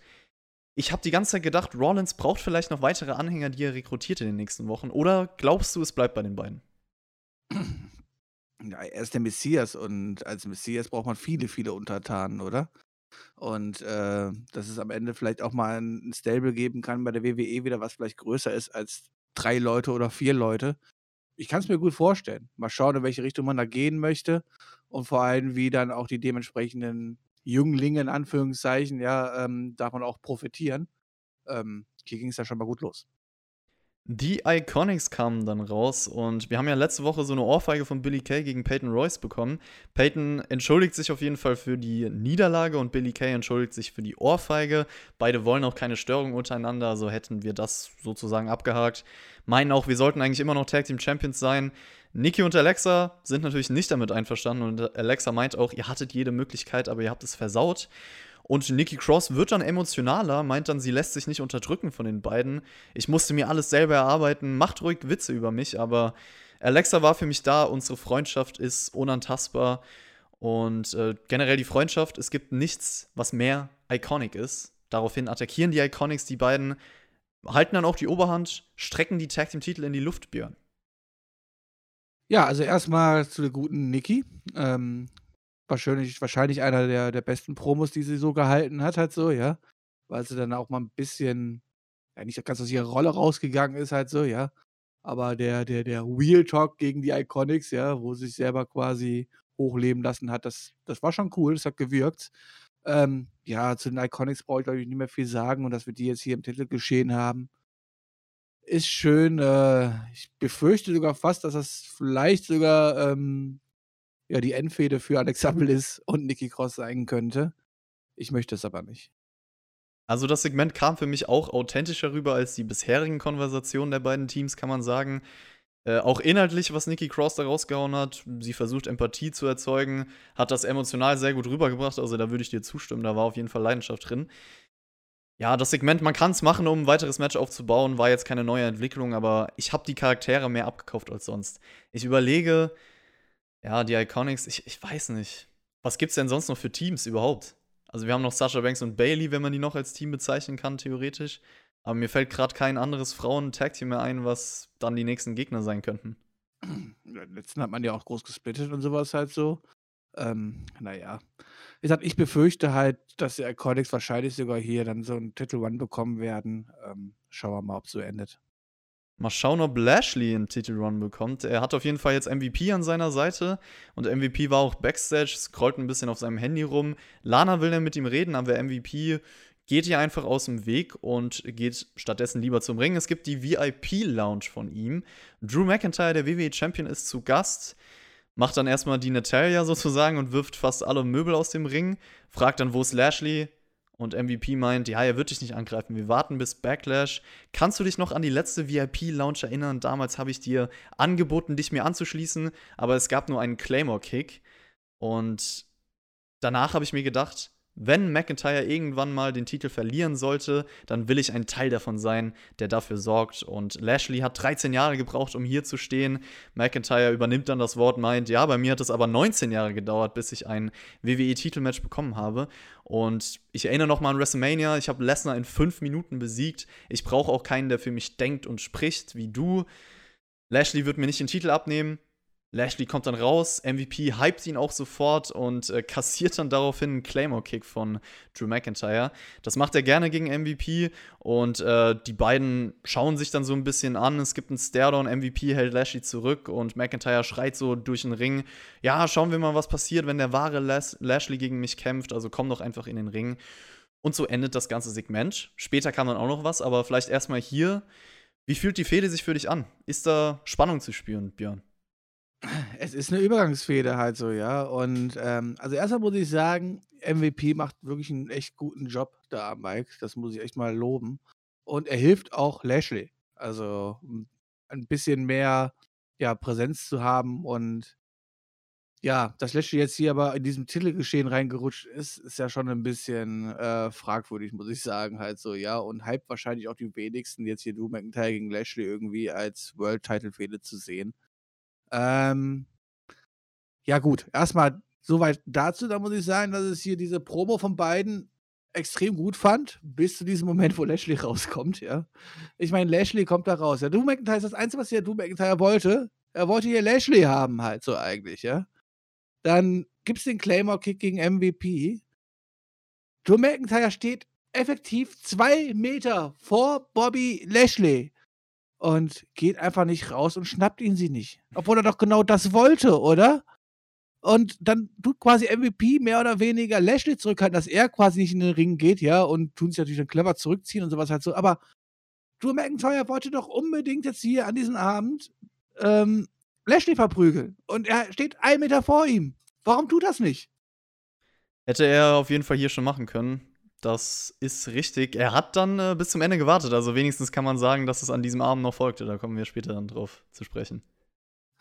Ich habe die ganze Zeit gedacht, Rollins braucht vielleicht noch weitere Anhänger, die er rekrutiert in den nächsten Wochen. Oder glaubst du, es bleibt bei den beiden? (clears throat)
Ja, er ist der Messias und als Messias braucht man viele, viele Untertanen, oder? Und äh, dass es am Ende vielleicht auch mal ein Stable geben kann bei der WWE wieder, was vielleicht größer ist als drei Leute oder vier Leute. Ich kann es mir gut vorstellen. Mal schauen, in welche Richtung man da gehen möchte und vor allem, wie dann auch die dementsprechenden Jünglinge, in Anführungszeichen, ja, ähm, davon auch profitieren. Ähm, hier ging es ja schon mal gut los.
Die Iconics kamen dann raus und wir haben ja letzte Woche so eine Ohrfeige von Billy Kay gegen Peyton Royce bekommen. Peyton entschuldigt sich auf jeden Fall für die Niederlage und Billy Kay entschuldigt sich für die Ohrfeige. Beide wollen auch keine Störung untereinander, also hätten wir das sozusagen abgehakt. Meinen auch, wir sollten eigentlich immer noch Tag Team Champions sein. Niki und Alexa sind natürlich nicht damit einverstanden und Alexa meint auch, ihr hattet jede Möglichkeit, aber ihr habt es versaut. Und Nikki Cross wird dann emotionaler, meint dann, sie lässt sich nicht unterdrücken von den beiden. Ich musste mir alles selber erarbeiten, macht ruhig Witze über mich, aber Alexa war für mich da, unsere Freundschaft ist unantastbar. Und äh, generell die Freundschaft, es gibt nichts, was mehr iconic ist. Daraufhin attackieren die Iconics die beiden, halten dann auch die Oberhand, strecken die Tag Team Titel in die Luft, Björn.
Ja, also erstmal zu der guten Nikki. Ähm, wahrscheinlich, wahrscheinlich einer der, der besten Promos, die sie so gehalten hat, halt so, ja. Weil sie dann auch mal ein bisschen, ja, nicht ganz aus ihrer Rolle rausgegangen ist, halt so, ja. Aber der, der, der Real Talk gegen die Iconics, ja, wo sie sich selber quasi hochleben lassen hat, das, das war schon cool, das hat gewirkt. Ähm, ja, zu den Iconics brauche ich, glaube ich, nicht mehr viel sagen und dass wir die jetzt hier im Titel geschehen haben, ist schön. Äh, ich befürchte sogar fast, dass das vielleicht sogar ähm, ja die Endfehde für Alexa Bliss und Nikki Cross sein könnte. Ich möchte es aber nicht.
Also das Segment kam für mich auch authentischer rüber als die bisherigen Konversationen der beiden Teams, kann man sagen. Äh, auch inhaltlich, was Nikki Cross da rausgehauen hat, sie versucht Empathie zu erzeugen, hat das emotional sehr gut rübergebracht, also da würde ich dir zustimmen, da war auf jeden Fall Leidenschaft drin. Ja, das Segment, man kann es machen, um ein weiteres Match aufzubauen, war jetzt keine neue Entwicklung, aber ich habe die Charaktere mehr abgekauft als sonst. Ich überlege, ja, die Iconics, ich, ich weiß nicht. Was gibt's denn sonst noch für Teams überhaupt? Also wir haben noch Sasha Banks und Bailey, wenn man die noch als Team bezeichnen kann, theoretisch. Aber mir fällt gerade kein anderes Frauen-Tag-Team mehr ein, was dann die nächsten Gegner sein könnten.
Letzten hat man ja auch groß gesplittet und sowas halt so. Ähm, naja. Wie gesagt, ich befürchte halt, dass die Iconics wahrscheinlich sogar hier dann so einen Titel One bekommen werden. Ähm, schauen wir mal, ob es so endet.
Mal schauen, ob Lashley einen Titel Run bekommt. Er hat auf jeden Fall jetzt MVP an seiner Seite und MVP war auch Backstage, scrollt ein bisschen auf seinem Handy rum. Lana will dann mit ihm reden, aber MVP geht hier einfach aus dem Weg und geht stattdessen lieber zum Ring. Es gibt die VIP-Lounge von ihm. Drew McIntyre, der WWE Champion, ist zu Gast macht dann erstmal die Natalia sozusagen und wirft fast alle Möbel aus dem Ring, fragt dann, wo ist Lashley? Und MVP meint, ja, er wird dich nicht angreifen, wir warten bis Backlash. Kannst du dich noch an die letzte VIP-Lounge erinnern? Damals habe ich dir angeboten, dich mir anzuschließen, aber es gab nur einen Claymore-Kick. Und danach habe ich mir gedacht, wenn McIntyre irgendwann mal den Titel verlieren sollte, dann will ich ein Teil davon sein, der dafür sorgt. Und Lashley hat 13 Jahre gebraucht, um hier zu stehen. McIntyre übernimmt dann das Wort, meint, ja, bei mir hat es aber 19 Jahre gedauert, bis ich ein WWE-Titelmatch bekommen habe. Und ich erinnere noch mal an WrestleMania, ich habe Lesnar in 5 Minuten besiegt. Ich brauche auch keinen, der für mich denkt und spricht, wie du. Lashley wird mir nicht den Titel abnehmen. Lashley kommt dann raus, MVP hypt ihn auch sofort und äh, kassiert dann daraufhin einen Claymore-Kick von Drew McIntyre. Das macht er gerne gegen MVP und äh, die beiden schauen sich dann so ein bisschen an. Es gibt einen Stairdown, MVP hält Lashley zurück und McIntyre schreit so durch den Ring: Ja, schauen wir mal, was passiert, wenn der wahre Las Lashley gegen mich kämpft. Also komm doch einfach in den Ring. Und so endet das ganze Segment. Später kam dann auch noch was, aber vielleicht erstmal hier. Wie fühlt die Fehde sich für dich an? Ist da Spannung zu spüren, Björn?
Es ist eine Übergangsfehde halt so, ja. Und ähm, also erstmal muss ich sagen, MVP macht wirklich einen echt guten Job da, Mike. Das muss ich echt mal loben. Und er hilft auch Lashley. Also ein bisschen mehr ja, Präsenz zu haben und ja, dass Lashley jetzt hier aber in diesem Titelgeschehen reingerutscht ist, ist ja schon ein bisschen äh, fragwürdig, muss ich sagen, halt so, ja. Und hype wahrscheinlich auch die wenigsten, jetzt hier du McIntyre gegen Lashley irgendwie als World-Title-Fehde zu sehen. Ähm, ja, gut. Erstmal soweit dazu. Da muss ich sagen, dass ich hier diese Promo von beiden extrem gut fand, bis zu diesem Moment, wo Lashley (laughs) rauskommt, ja. Ich meine, Lashley kommt da raus. Ja, Drew McIntyre ist das Einzige, was hier Drew McIntyre wollte. Er wollte hier Lashley haben, halt so eigentlich, ja. Dann gibt's den Claymore-Kick gegen MVP. Drew McIntyre steht effektiv zwei Meter vor Bobby Lashley und geht einfach nicht raus und schnappt ihn sie nicht. Obwohl er doch genau das wollte, oder? Und dann tut quasi MVP mehr oder weniger Lashley zurückhalten, dass er quasi nicht in den Ring geht, ja, und tun sich natürlich dann clever zurückziehen und sowas halt so. Aber Drew McIntyre wollte doch unbedingt jetzt hier an diesem Abend ähm, Lashley verprügeln. Und er steht ein Meter vor ihm. Warum tut das nicht?
Hätte er auf jeden Fall hier schon machen können. Das ist richtig. Er hat dann äh, bis zum Ende gewartet. Also wenigstens kann man sagen, dass es an diesem Abend noch folgte. Da kommen wir später dann drauf zu sprechen.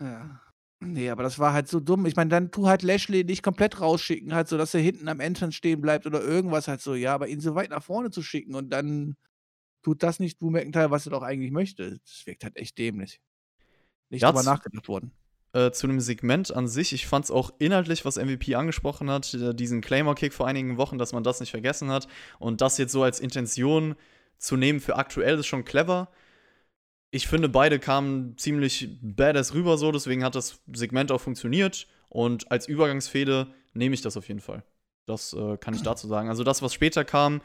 Ja. Nee, aber das war halt so dumm. Ich meine, dann tu halt Lashley nicht komplett rausschicken, halt so, dass er hinten am Entrance stehen bleibt oder irgendwas halt so, ja, aber ihn so weit nach vorne zu schicken und dann tut das nicht Drew McIntyre, was er doch eigentlich möchte. Das wirkt halt echt dämlich. Nicht ja, drüber nachgedacht worden
äh, zu dem Segment an sich. Ich fand es auch inhaltlich, was MVP angesprochen hat, äh, diesen Claymore-Kick vor einigen Wochen, dass man das nicht vergessen hat. Und das jetzt so als Intention zu nehmen für aktuell ist schon clever. Ich finde, beide kamen ziemlich badass rüber so, deswegen hat das Segment auch funktioniert. Und als Übergangsfehde nehme ich das auf jeden Fall. Das äh, kann ich dazu sagen. Also das, was später kam,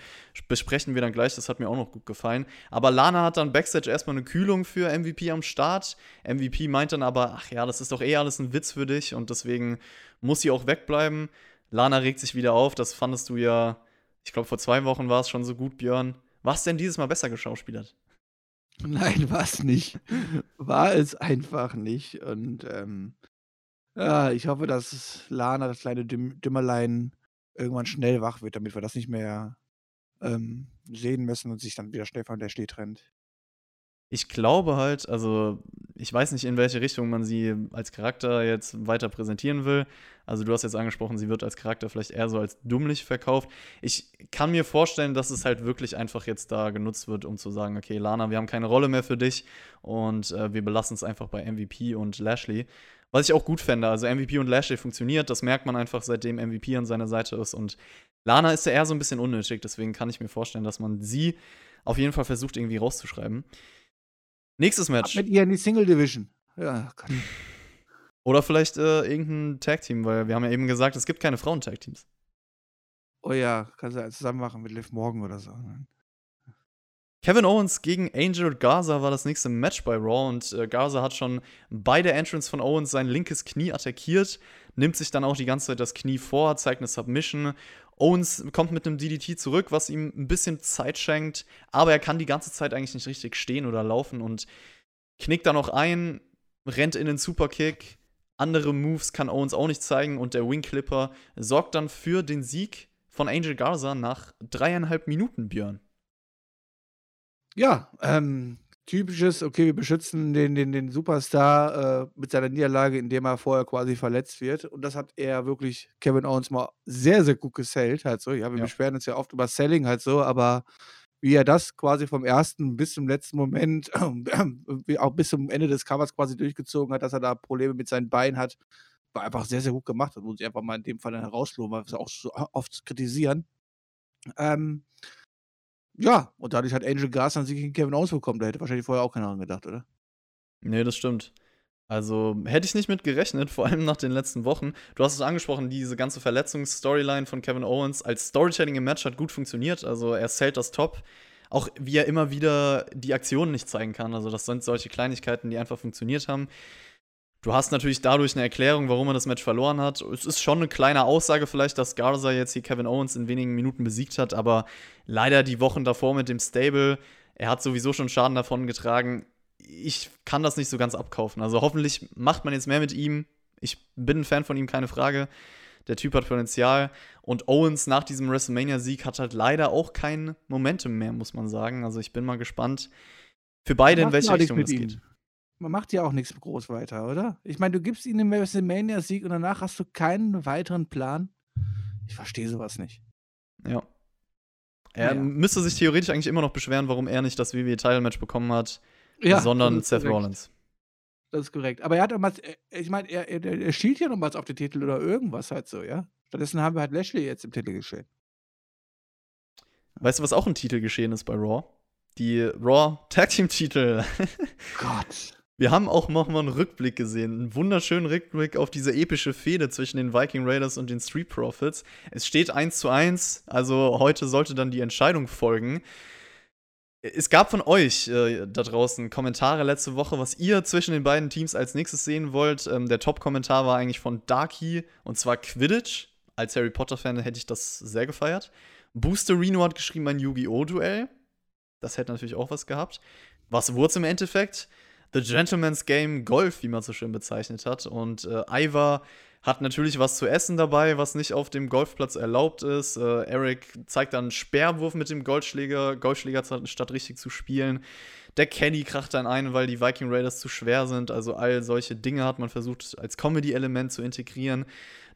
besprechen wir dann gleich. Das hat mir auch noch gut gefallen. Aber Lana hat dann Backstage erstmal eine Kühlung für MVP am Start. MVP meint dann aber, ach ja, das ist doch eh alles ein Witz für dich und deswegen muss sie auch wegbleiben. Lana regt sich wieder auf. Das fandest du ja, ich glaube, vor zwei Wochen war es schon so gut, Björn. Was denn dieses Mal besser geschauspielert?
Nein, (laughs) war es nicht. War es einfach nicht. Und ähm, ja, ich hoffe, dass Lana, das kleine Dümmerlein, irgendwann schnell wach wird, damit wir das nicht mehr ähm, sehen müssen und sich dann wieder schnell von der Lashley trennt.
Ich glaube halt, also ich weiß nicht, in welche Richtung man sie als Charakter jetzt weiter präsentieren will. Also du hast jetzt angesprochen, sie wird als Charakter vielleicht eher so als dummlich verkauft. Ich kann mir vorstellen, dass es halt wirklich einfach jetzt da genutzt wird, um zu sagen, okay, Lana, wir haben keine Rolle mehr für dich und äh, wir belassen es einfach bei MVP und Lashley. Was ich auch gut fände, also MVP und Lashley funktioniert, das merkt man einfach, seitdem MVP an seiner Seite ist und Lana ist ja eher so ein bisschen unnötig, deswegen kann ich mir vorstellen, dass man sie auf jeden Fall versucht irgendwie rauszuschreiben. Nächstes Match.
Ab mit ihr in die Single Division. Ja,
kann. Oder vielleicht äh, irgendein Tag-Team, weil wir haben ja eben gesagt, es gibt keine Frauen-Tag-Teams.
Oh ja, kannst du ja zusammen machen mit Liv Morgan oder so.
Kevin Owens gegen Angel Garza war das nächste Match bei Raw und äh, Garza hat schon bei der Entrance von Owens sein linkes Knie attackiert, nimmt sich dann auch die ganze Zeit das Knie vor, zeigt eine Submission. Owens kommt mit einem DDT zurück, was ihm ein bisschen Zeit schenkt, aber er kann die ganze Zeit eigentlich nicht richtig stehen oder laufen und knickt dann noch ein, rennt in den Superkick. Andere Moves kann Owens auch nicht zeigen und der Wing Clipper sorgt dann für den Sieg von Angel Garza nach dreieinhalb Minuten, Björn.
Ja, ähm, typisches, okay, wir beschützen den, den, den Superstar äh, mit seiner Niederlage, indem er vorher quasi verletzt wird. Und das hat er wirklich Kevin Owens mal sehr, sehr gut gesellt. Halt so. Ja, wir ja. beschweren uns ja oft über Selling halt so, aber wie er das quasi vom ersten bis zum letzten Moment, (clears throat) äh, auch bis zum Ende des Covers quasi durchgezogen hat, dass er da Probleme mit seinen Beinen hat, war einfach sehr, sehr gut gemacht. Das muss ich einfach mal in dem Fall dann herausloben, weil wir es auch so oft kritisieren. Ähm, ja, und dadurch hat Angel dann sich gegen Kevin Owens bekommen. Da hätte wahrscheinlich vorher auch keiner dran gedacht, oder?
Nee, das stimmt. Also hätte ich nicht mit gerechnet, (laughs) vor allem nach den letzten Wochen. Du hast es angesprochen, diese ganze Verletzungsstoryline von Kevin Owens als Storytelling im Match hat gut funktioniert. Also er zählt das top. Auch wie er immer wieder die Aktionen nicht zeigen kann. Also das sind solche Kleinigkeiten, die einfach funktioniert haben. Du hast natürlich dadurch eine Erklärung, warum er das Match verloren hat. Es ist schon eine kleine Aussage vielleicht, dass Garza jetzt hier Kevin Owens in wenigen Minuten besiegt hat, aber leider die Wochen davor mit dem Stable, er hat sowieso schon Schaden davon getragen. Ich kann das nicht so ganz abkaufen. Also hoffentlich macht man jetzt mehr mit ihm. Ich bin ein Fan von ihm, keine Frage. Der Typ hat Potenzial. Und Owens nach diesem WrestleMania-Sieg hat halt leider auch kein Momentum mehr, muss man sagen. Also ich bin mal gespannt für beide, in welche Richtung es geht
man macht ja auch nichts groß weiter, oder? Ich meine, du gibst ihnen den WrestleMania-Sieg und danach hast du keinen weiteren Plan. Ich verstehe sowas nicht.
Ja. Er ja. müsste sich theoretisch eigentlich immer noch beschweren, warum er nicht das WWE-Title-Match bekommen hat, ja, sondern Seth korrekt. Rollins.
Das ist korrekt. Aber er hat damals, äh, ich meine, er, er, er schielt ja nochmals auf den Titel oder irgendwas halt so, ja? Stattdessen haben wir halt Lashley jetzt im Titel geschehen.
Weißt du, was auch ein Titel geschehen ist bei Raw? Die Raw Tag Team Titel.
Gott.
Wir haben auch nochmal einen Rückblick gesehen, einen wunderschönen Rückblick auf diese epische Fehde zwischen den Viking Raiders und den Street Profits. Es steht 1 zu 1, also heute sollte dann die Entscheidung folgen. Es gab von euch äh, da draußen Kommentare letzte Woche, was ihr zwischen den beiden Teams als nächstes sehen wollt. Ähm, der Top-Kommentar war eigentlich von Darky und zwar Quidditch. Als Harry Potter-Fan hätte ich das sehr gefeiert. Booster Reno hat geschrieben ein Yu-Gi-Oh! Duell. Das hätte natürlich auch was gehabt. Was wurde es im Endeffekt? The Gentleman's Game Golf, wie man so schön bezeichnet hat. Und äh, Ivar hat natürlich was zu essen dabei, was nicht auf dem Golfplatz erlaubt ist. Äh, Eric zeigt dann einen Sperrwurf mit dem Golfschläger, Golfschläger statt richtig zu spielen. Der Caddy kracht dann ein, weil die Viking Raiders zu schwer sind. Also all solche Dinge hat man versucht als Comedy-Element zu integrieren.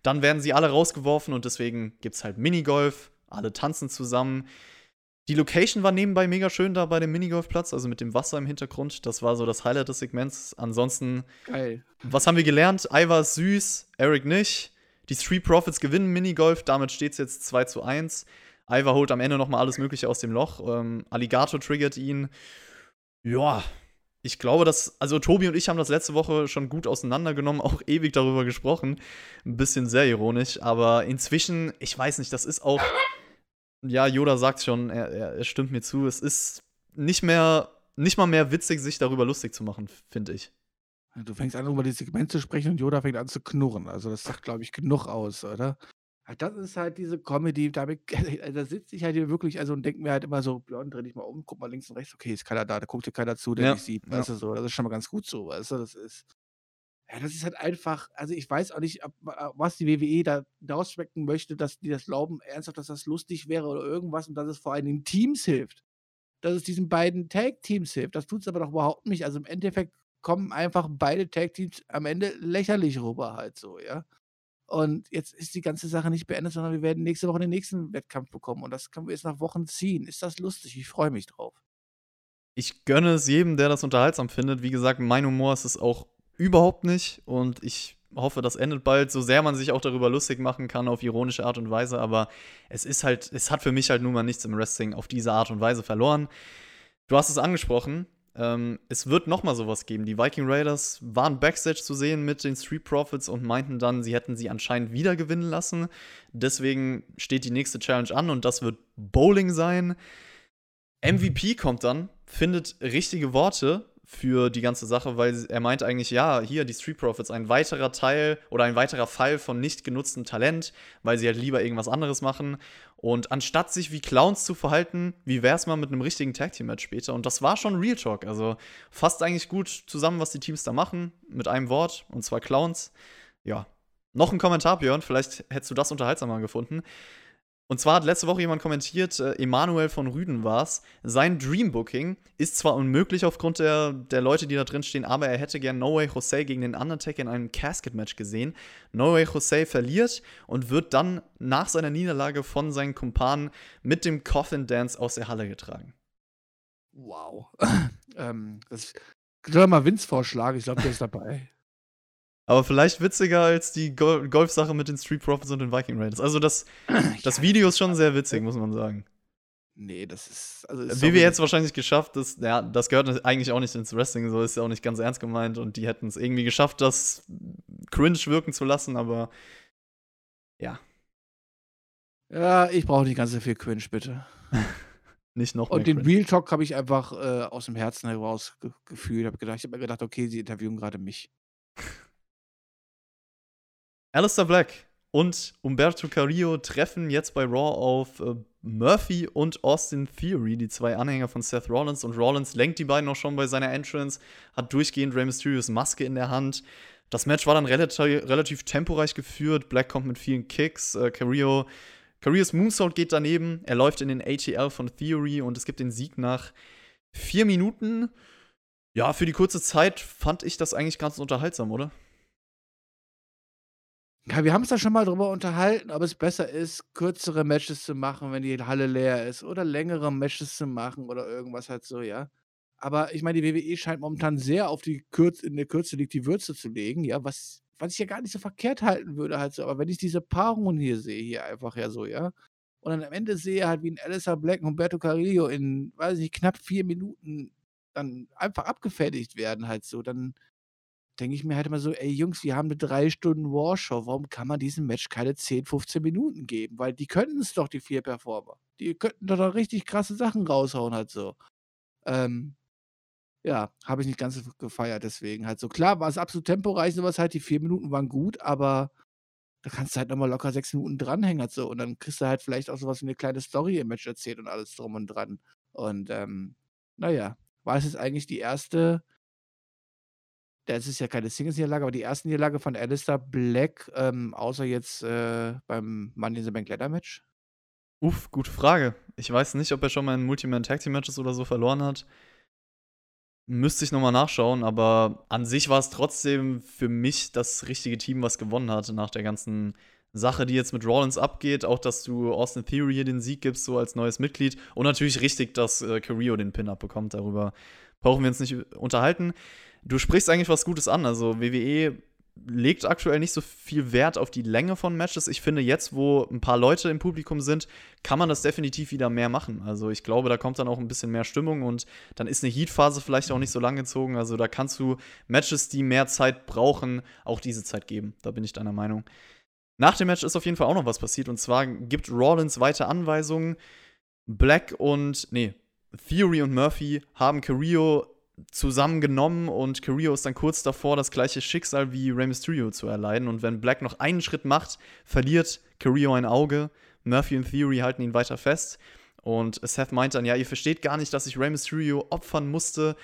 Dann werden sie alle rausgeworfen und deswegen gibt es halt Minigolf. Alle tanzen zusammen. Die Location war nebenbei mega schön da bei dem Minigolfplatz, also mit dem Wasser im Hintergrund. Das war so das Highlight des Segments. Ansonsten,
Geil.
was haben wir gelernt? Ivar ist süß, Eric nicht. Die Street Profits gewinnen Minigolf, damit steht es jetzt 2 zu 1. Ivar holt am Ende nochmal alles Mögliche aus dem Loch. Ähm, Alligator triggert ihn. Ja, ich glaube, dass, also Tobi und ich haben das letzte Woche schon gut auseinandergenommen, auch ewig darüber gesprochen. Ein bisschen sehr ironisch, aber inzwischen, ich weiß nicht, das ist auch ja, Yoda sagt schon, er, er, er, stimmt mir zu. Es ist nicht mehr, nicht mal mehr witzig, sich darüber lustig zu machen, finde ich.
Du fängst an, über die Segment zu sprechen und Yoda fängt an zu knurren. Also, das sagt, glaube ich, genug aus, oder? Das ist halt diese Comedy, damit, (laughs) da sitze ich halt hier wirklich, also und denke mir halt immer so, ja, dreh dich mal um, guck mal links und rechts, okay, ist keiner da, da guckt dir keiner zu, der ja. nicht sieht, weißt ja. du so, das ist schon mal ganz gut so, weißt du, das ist, Ja, das ist halt einfach, also ich weiß auch nicht, ob, äh, was die WWE da daraus schmecken möchte, dass die das glauben, ernsthaft, dass das lustig wäre oder irgendwas und dass es vor allem den Teams hilft. Dass es diesen beiden Tag-Teams hilft. Das tut es aber doch überhaupt nicht. Also im Endeffekt kommen einfach beide Tag-Teams am Ende lächerlich rüber halt so, ja. Und jetzt ist die ganze Sache nicht beendet, sondern wir werden nächste Woche den nächsten Wettkampf bekommen. Und das können wir jetzt nach Wochen ziehen. Ist das lustig? Ich freue mich drauf.
Ich gönne es jedem, der das unterhaltsam findet. Wie gesagt, mein Humor ist es auch überhaupt nicht. Und ich hoffe, das endet bald, so sehr man sich auch darüber lustig machen kann, auf ironische Art und Weise. Aber es ist halt, es hat für mich halt nun mal nichts im Wrestling auf diese Art und Weise verloren. Du hast es angesprochen. Ähm, es wird noch mal sowas geben. Die Viking Raiders waren backstage zu sehen mit den Street Profits und meinten dann, sie hätten sie anscheinend wieder gewinnen lassen. Deswegen steht die nächste Challenge an und das wird Bowling sein. MVP kommt dann, findet richtige Worte für die ganze Sache, weil er meint eigentlich, ja, hier die Street Profits, ein weiterer Teil oder ein weiterer Fall von nicht genutztem Talent, weil sie halt lieber irgendwas anderes machen. Und anstatt sich wie Clowns zu verhalten, wie wär's mal mit einem richtigen Tag Team Match später? Und das war schon Real Talk. Also fasst eigentlich gut zusammen, was die Teams da machen, mit einem Wort, und zwar Clowns. Ja. Noch ein Kommentar, Björn, vielleicht hättest du das unterhaltsamer gefunden. Und zwar hat letzte Woche jemand kommentiert, äh, Emanuel von Rüden war es, sein Dreambooking ist zwar unmöglich aufgrund der, der Leute, die da drin stehen, aber er hätte gern No Way Jose gegen den Undertaker in einem Casket-Match gesehen. No Way Jose verliert und wird dann nach seiner Niederlage von seinen Kumpanen mit dem Coffin Dance aus der Halle getragen.
Wow. (laughs) ähm, das soll mal Vince vorschlagen, ich glaube, der ist dabei.
Aber vielleicht witziger als die Gol Golfsache mit den Street Profits und den Viking Raiders. Also das, (clears throat) das Video ist schon sehr witzig, muss man sagen.
Nee, das ist. Also
ist WWE hätte es wahrscheinlich geschafft, das, ja, das gehört eigentlich auch nicht ins Wrestling, so ist ja auch nicht ganz ernst gemeint und die hätten es irgendwie geschafft, das cringe wirken zu lassen, aber ja.
Ja, ich brauche nicht ganz so viel cringe, bitte. (laughs)
nicht noch
Und den cringe. Real Talk habe ich einfach äh, aus dem Herzen heraus ge gefühlt. Hab gedacht, ich habe mir gedacht, okay, sie interviewen gerade mich. (laughs)
Alistair Black und Umberto Carrillo treffen jetzt bei Raw auf äh, Murphy und Austin Theory, die zwei Anhänger von Seth Rollins. Und Rollins lenkt die beiden auch schon bei seiner Entrance, hat durchgehend Rey Mysterios Maske in der Hand. Das Match war dann relativ, relativ temporeich geführt. Black kommt mit vielen Kicks. Äh, Carrillo, Carrillos Moonsault geht daneben. Er läuft in den ATL von Theory und es gibt den Sieg nach vier Minuten. Ja, für die kurze Zeit fand ich das eigentlich ganz unterhaltsam, oder?
Ja, wir haben uns da schon mal drüber unterhalten, ob es besser ist, kürzere Matches zu machen, wenn die Halle leer ist oder längere Matches zu machen oder irgendwas halt so, ja. Aber ich meine, die WWE scheint momentan sehr auf die Kürze in der Kürze liegt die Würze zu legen, ja, was was ich ja gar nicht so verkehrt halten würde halt so. Aber wenn ich diese Paarungen hier sehe, hier einfach ja so, ja, und dann am Ende sehe halt, wie 'n Aleister Black und Humberto Carrillo in, weiß ich nicht, knapp vier Minuten dann einfach abgefertigt werden halt so, dann denke ich mir halt immer so, ey Jungs, wir haben eine drei Stunden Warshow, warum kann man diesem Match keine 10, 15 Minuten geben? Weil die könnten es doch, die vier Performer. Die könnten doch, doch richtig krasse Sachen raushauen halt so. Ähm, ja, habe ich nicht ganz so gefeiert, deswegen halt so. Klar war es absolut temporeich, sowas halt, die vier Minuten waren gut, aber da kannst du halt nochmal locker sechs Minuten dranhängen halt so und dann kriegst du halt vielleicht auch sowas wie eine kleine Story im Match erzählt und alles drum und dran. Und ähm, naja, war es jetzt eigentlich die erste das ist ja keine Singles-Niederlage, aber die erste Niederlage von Alistair Black, ähm, außer jetzt äh, beim Money in the Bank Ladder Match?
Uff, gute Frage. Ich weiß nicht, ob er schon mal in Multiman Tag Team Matches oder so verloren hat. Müsste ich nochmal nachschauen, aber an sich war es trotzdem für mich das richtige Team, was gewonnen hat nach der ganzen Sache, die jetzt mit Rollins abgeht. Auch, dass du Austin Theory hier den Sieg gibst, so als neues Mitglied. Und natürlich richtig, dass äh, Carrillo den Pin abbekommt. Darüber brauchen wir uns nicht unterhalten du sprichst eigentlich was Gutes an. Also WWE legt aktuell nicht so viel Wert auf die Länge von Matches. Ich finde, jetzt, wo ein paar Leute im Publikum sind, kann man das definitiv wieder mehr machen. Also ich glaube, da kommt dann auch ein bisschen mehr Stimmung und dann ist eine Heat-Phase vielleicht auch nicht so lang gezogen. Also da kannst du Matches, die mehr Zeit brauchen, auch diese Zeit geben. Da bin ich deiner Meinung. Nach dem Match ist auf jeden Fall auch noch was passiert und zwar gibt Rollins weiter Anweisungen. Black und, nee, Theory und Murphy haben Carrillo zusammengenommen und Carrillo ist dann kurz davor, das gleiche Schicksal wie Rey Mysterio zu erleiden. Und wenn Black noch einen Schritt macht, verliert Carrillo ein Auge. Murphy und Theory halten ihn weiter fest. Und Seth meint dann, ja, ihr versteht gar nicht, dass ich Rey Mysterio opfern musste.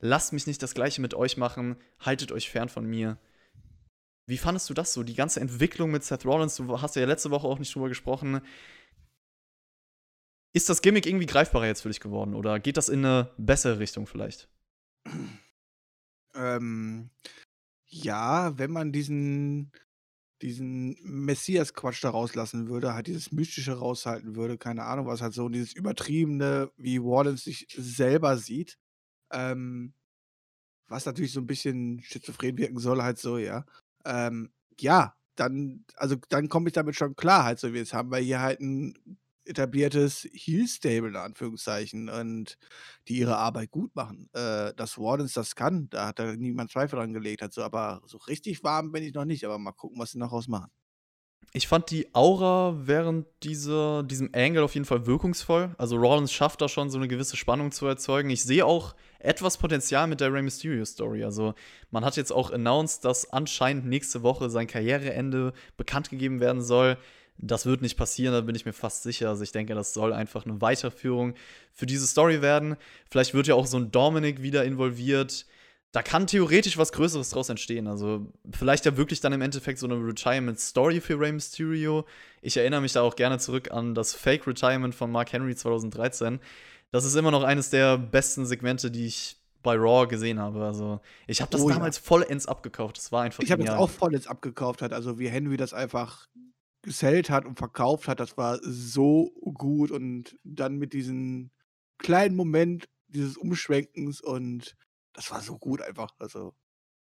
Lasst mich nicht das gleiche mit euch machen. Haltet euch fern von mir. Wie fandest du das so? Die ganze Entwicklung mit Seth Rollins, du hast ja letzte Woche auch nicht drüber gesprochen. Ist das Gimmick irgendwie greifbarer jetzt für dich geworden oder geht das in eine bessere Richtung vielleicht?
Ähm, ja, wenn man diesen, diesen Messias-Quatsch da rauslassen würde, halt dieses Mystische raushalten würde, keine Ahnung was, halt so dieses Übertriebene, wie Wallace sich selber sieht, ähm, was natürlich so ein bisschen schizophren wirken soll, halt so, ja. Ähm, ja, dann, also dann komme ich damit schon klar, halt so, wie es haben wir hier halt ein etabliertes Heel-Stable, in Anführungszeichen, und die ihre Arbeit gut machen. Äh, dass Wardens das kann, da hat da niemand Zweifel dran gelegt. Hat so, aber so richtig warm bin ich noch nicht, aber mal gucken, was sie noch ausmachen.
Ich fand die Aura während dieser, diesem Angle auf jeden Fall wirkungsvoll. Also Rollins schafft da schon so eine gewisse Spannung zu erzeugen. Ich sehe auch etwas Potenzial mit der Rey Mysterio Story. Also man hat jetzt auch announced, dass anscheinend nächste Woche sein Karriereende bekannt gegeben werden soll. Das wird nicht passieren, da bin ich mir fast sicher. Also ich denke, das soll einfach eine Weiterführung für diese Story werden. Vielleicht wird ja auch so ein Dominic wieder involviert. Da kann theoretisch was Größeres draus entstehen. Also vielleicht ja wirklich dann im Endeffekt so eine Retirement-Story für Rey Mysterio. Ich erinnere mich da auch gerne zurück an das Fake-Retirement von Mark Henry 2013. Das ist immer noch eines der besten Segmente, die ich bei Raw gesehen habe. Also ich habe das oh, damals ja. vollends abgekauft. Das war einfach.
Ich habe das auch vollends abgekauft hat. Also wie Henry das einfach gesellt hat und verkauft hat, das war so gut und dann mit diesem kleinen Moment dieses Umschwenkens und das war so gut einfach. Also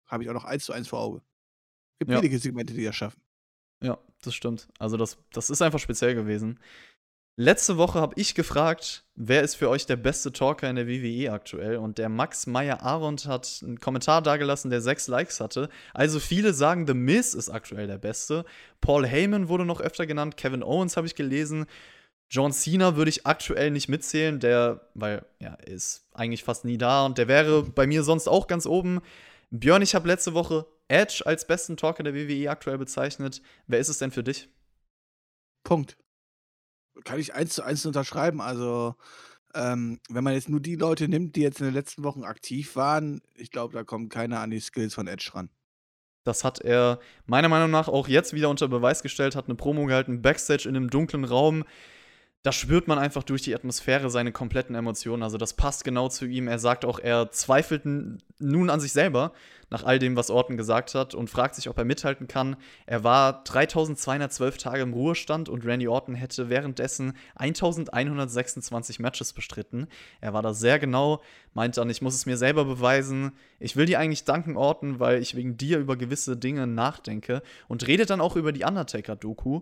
habe ich auch noch eins zu eins vor Auge. Gibt ja. wenige Segmente, die das schaffen.
Ja, das stimmt. Also das, das ist einfach speziell gewesen. Letzte Woche habe ich gefragt, wer ist für euch der beste Talker in der WWE aktuell? Und der Max Meyer Arendt hat einen Kommentar dagelassen, der sechs Likes hatte. Also viele sagen, The Miz ist aktuell der beste. Paul Heyman wurde noch öfter genannt. Kevin Owens habe ich gelesen. John Cena würde ich aktuell nicht mitzählen, der, weil ja, ist eigentlich fast nie da und der wäre bei mir sonst auch ganz oben. Björn, ich habe letzte Woche Edge als besten Talker der WWE aktuell bezeichnet. Wer ist es denn für dich?
Punkt kann ich eins zu eins unterschreiben. Also, ähm, wenn man jetzt nur die Leute nimmt, die jetzt in den letzten Wochen aktiv waren, ich glaube, da kommt keiner an die Skills von Edge ran.
Das hat er meiner Meinung nach auch jetzt wieder unter Beweis gestellt, hat eine Promo gehalten, Backstage in einem dunklen Raum da spürt man einfach durch die Atmosphäre seine kompletten Emotionen. Also das passt genau zu ihm. Er sagt auch, er zweifelt nun an sich selber nach all dem, was Orton gesagt hat und fragt sich, ob er mithalten kann. Er war 3212 Tage im Ruhestand und Randy Orton hätte währenddessen 1126 Matches bestritten. Er war da sehr genau, meint dann, ich muss es mir selber beweisen. Ich will dir eigentlich danken, Orton, weil ich wegen dir über gewisse Dinge nachdenke und redet dann auch über die Undertaker-Doku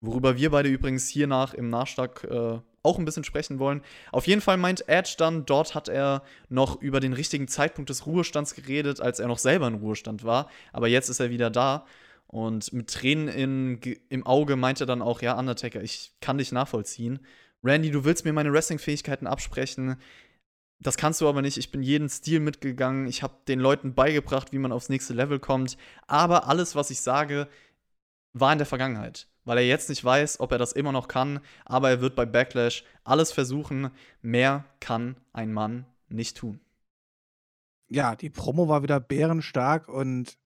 Worüber wir beide übrigens hier nach im Nachschlag äh, auch ein bisschen sprechen wollen. Auf jeden Fall meint Edge dann, dort hat er noch über den richtigen Zeitpunkt des Ruhestands geredet, als er noch selber in Ruhestand war. Aber jetzt ist er wieder da. Und mit Tränen in, im Auge meint er dann auch, ja, Undertaker, ich kann dich nachvollziehen. Randy, du willst mir meine Wrestling-Fähigkeiten absprechen. Das kannst du aber nicht. Ich bin jeden Stil mitgegangen. Ich habe den Leuten beigebracht, wie man aufs nächste Level kommt. Aber alles, was ich sage, war in der Vergangenheit weil er jetzt nicht weiß, ob er das immer noch kann, aber er wird bei Backlash alles versuchen. Mehr kann ein Mann nicht tun.
Ja, die Promo war wieder bärenstark und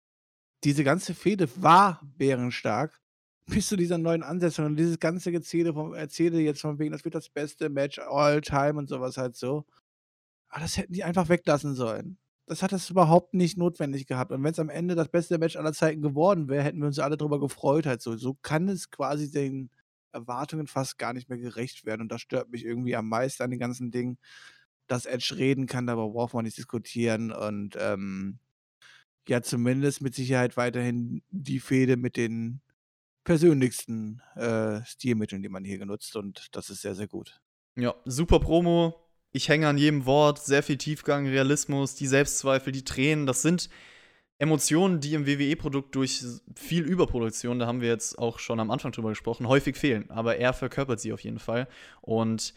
diese ganze Fehde war bärenstark. Bis zu dieser neuen Ansetzung und dieses ganze Gezähle vom Erzähle jetzt von wegen, das wird das beste Match all time und sowas halt so. Aber das hätten die einfach weglassen sollen das hat es überhaupt nicht notwendig gehabt. Und wenn es am Ende das beste Match aller Zeiten geworden wäre, hätten wir uns alle darüber gefreut. Halt so. so kann es quasi den Erwartungen fast gar nicht mehr gerecht werden. Und das stört mich irgendwie am meisten an den ganzen Dingen, dass Edge reden kann, darüber braucht man nicht diskutieren. Und ähm, ja, zumindest mit Sicherheit weiterhin die Fehde mit den persönlichsten äh, Stilmitteln, die man hier genutzt. Und das ist sehr, sehr gut.
Ja, super Promo ich hänge an jedem Wort, sehr viel Tiefgang, Realismus, die Selbstzweifel, die Tränen, das sind Emotionen, die im WWE-Produkt durch viel Überproduktion, da haben wir jetzt auch schon am Anfang drüber gesprochen, häufig fehlen. Aber er verkörpert sie auf jeden Fall. Und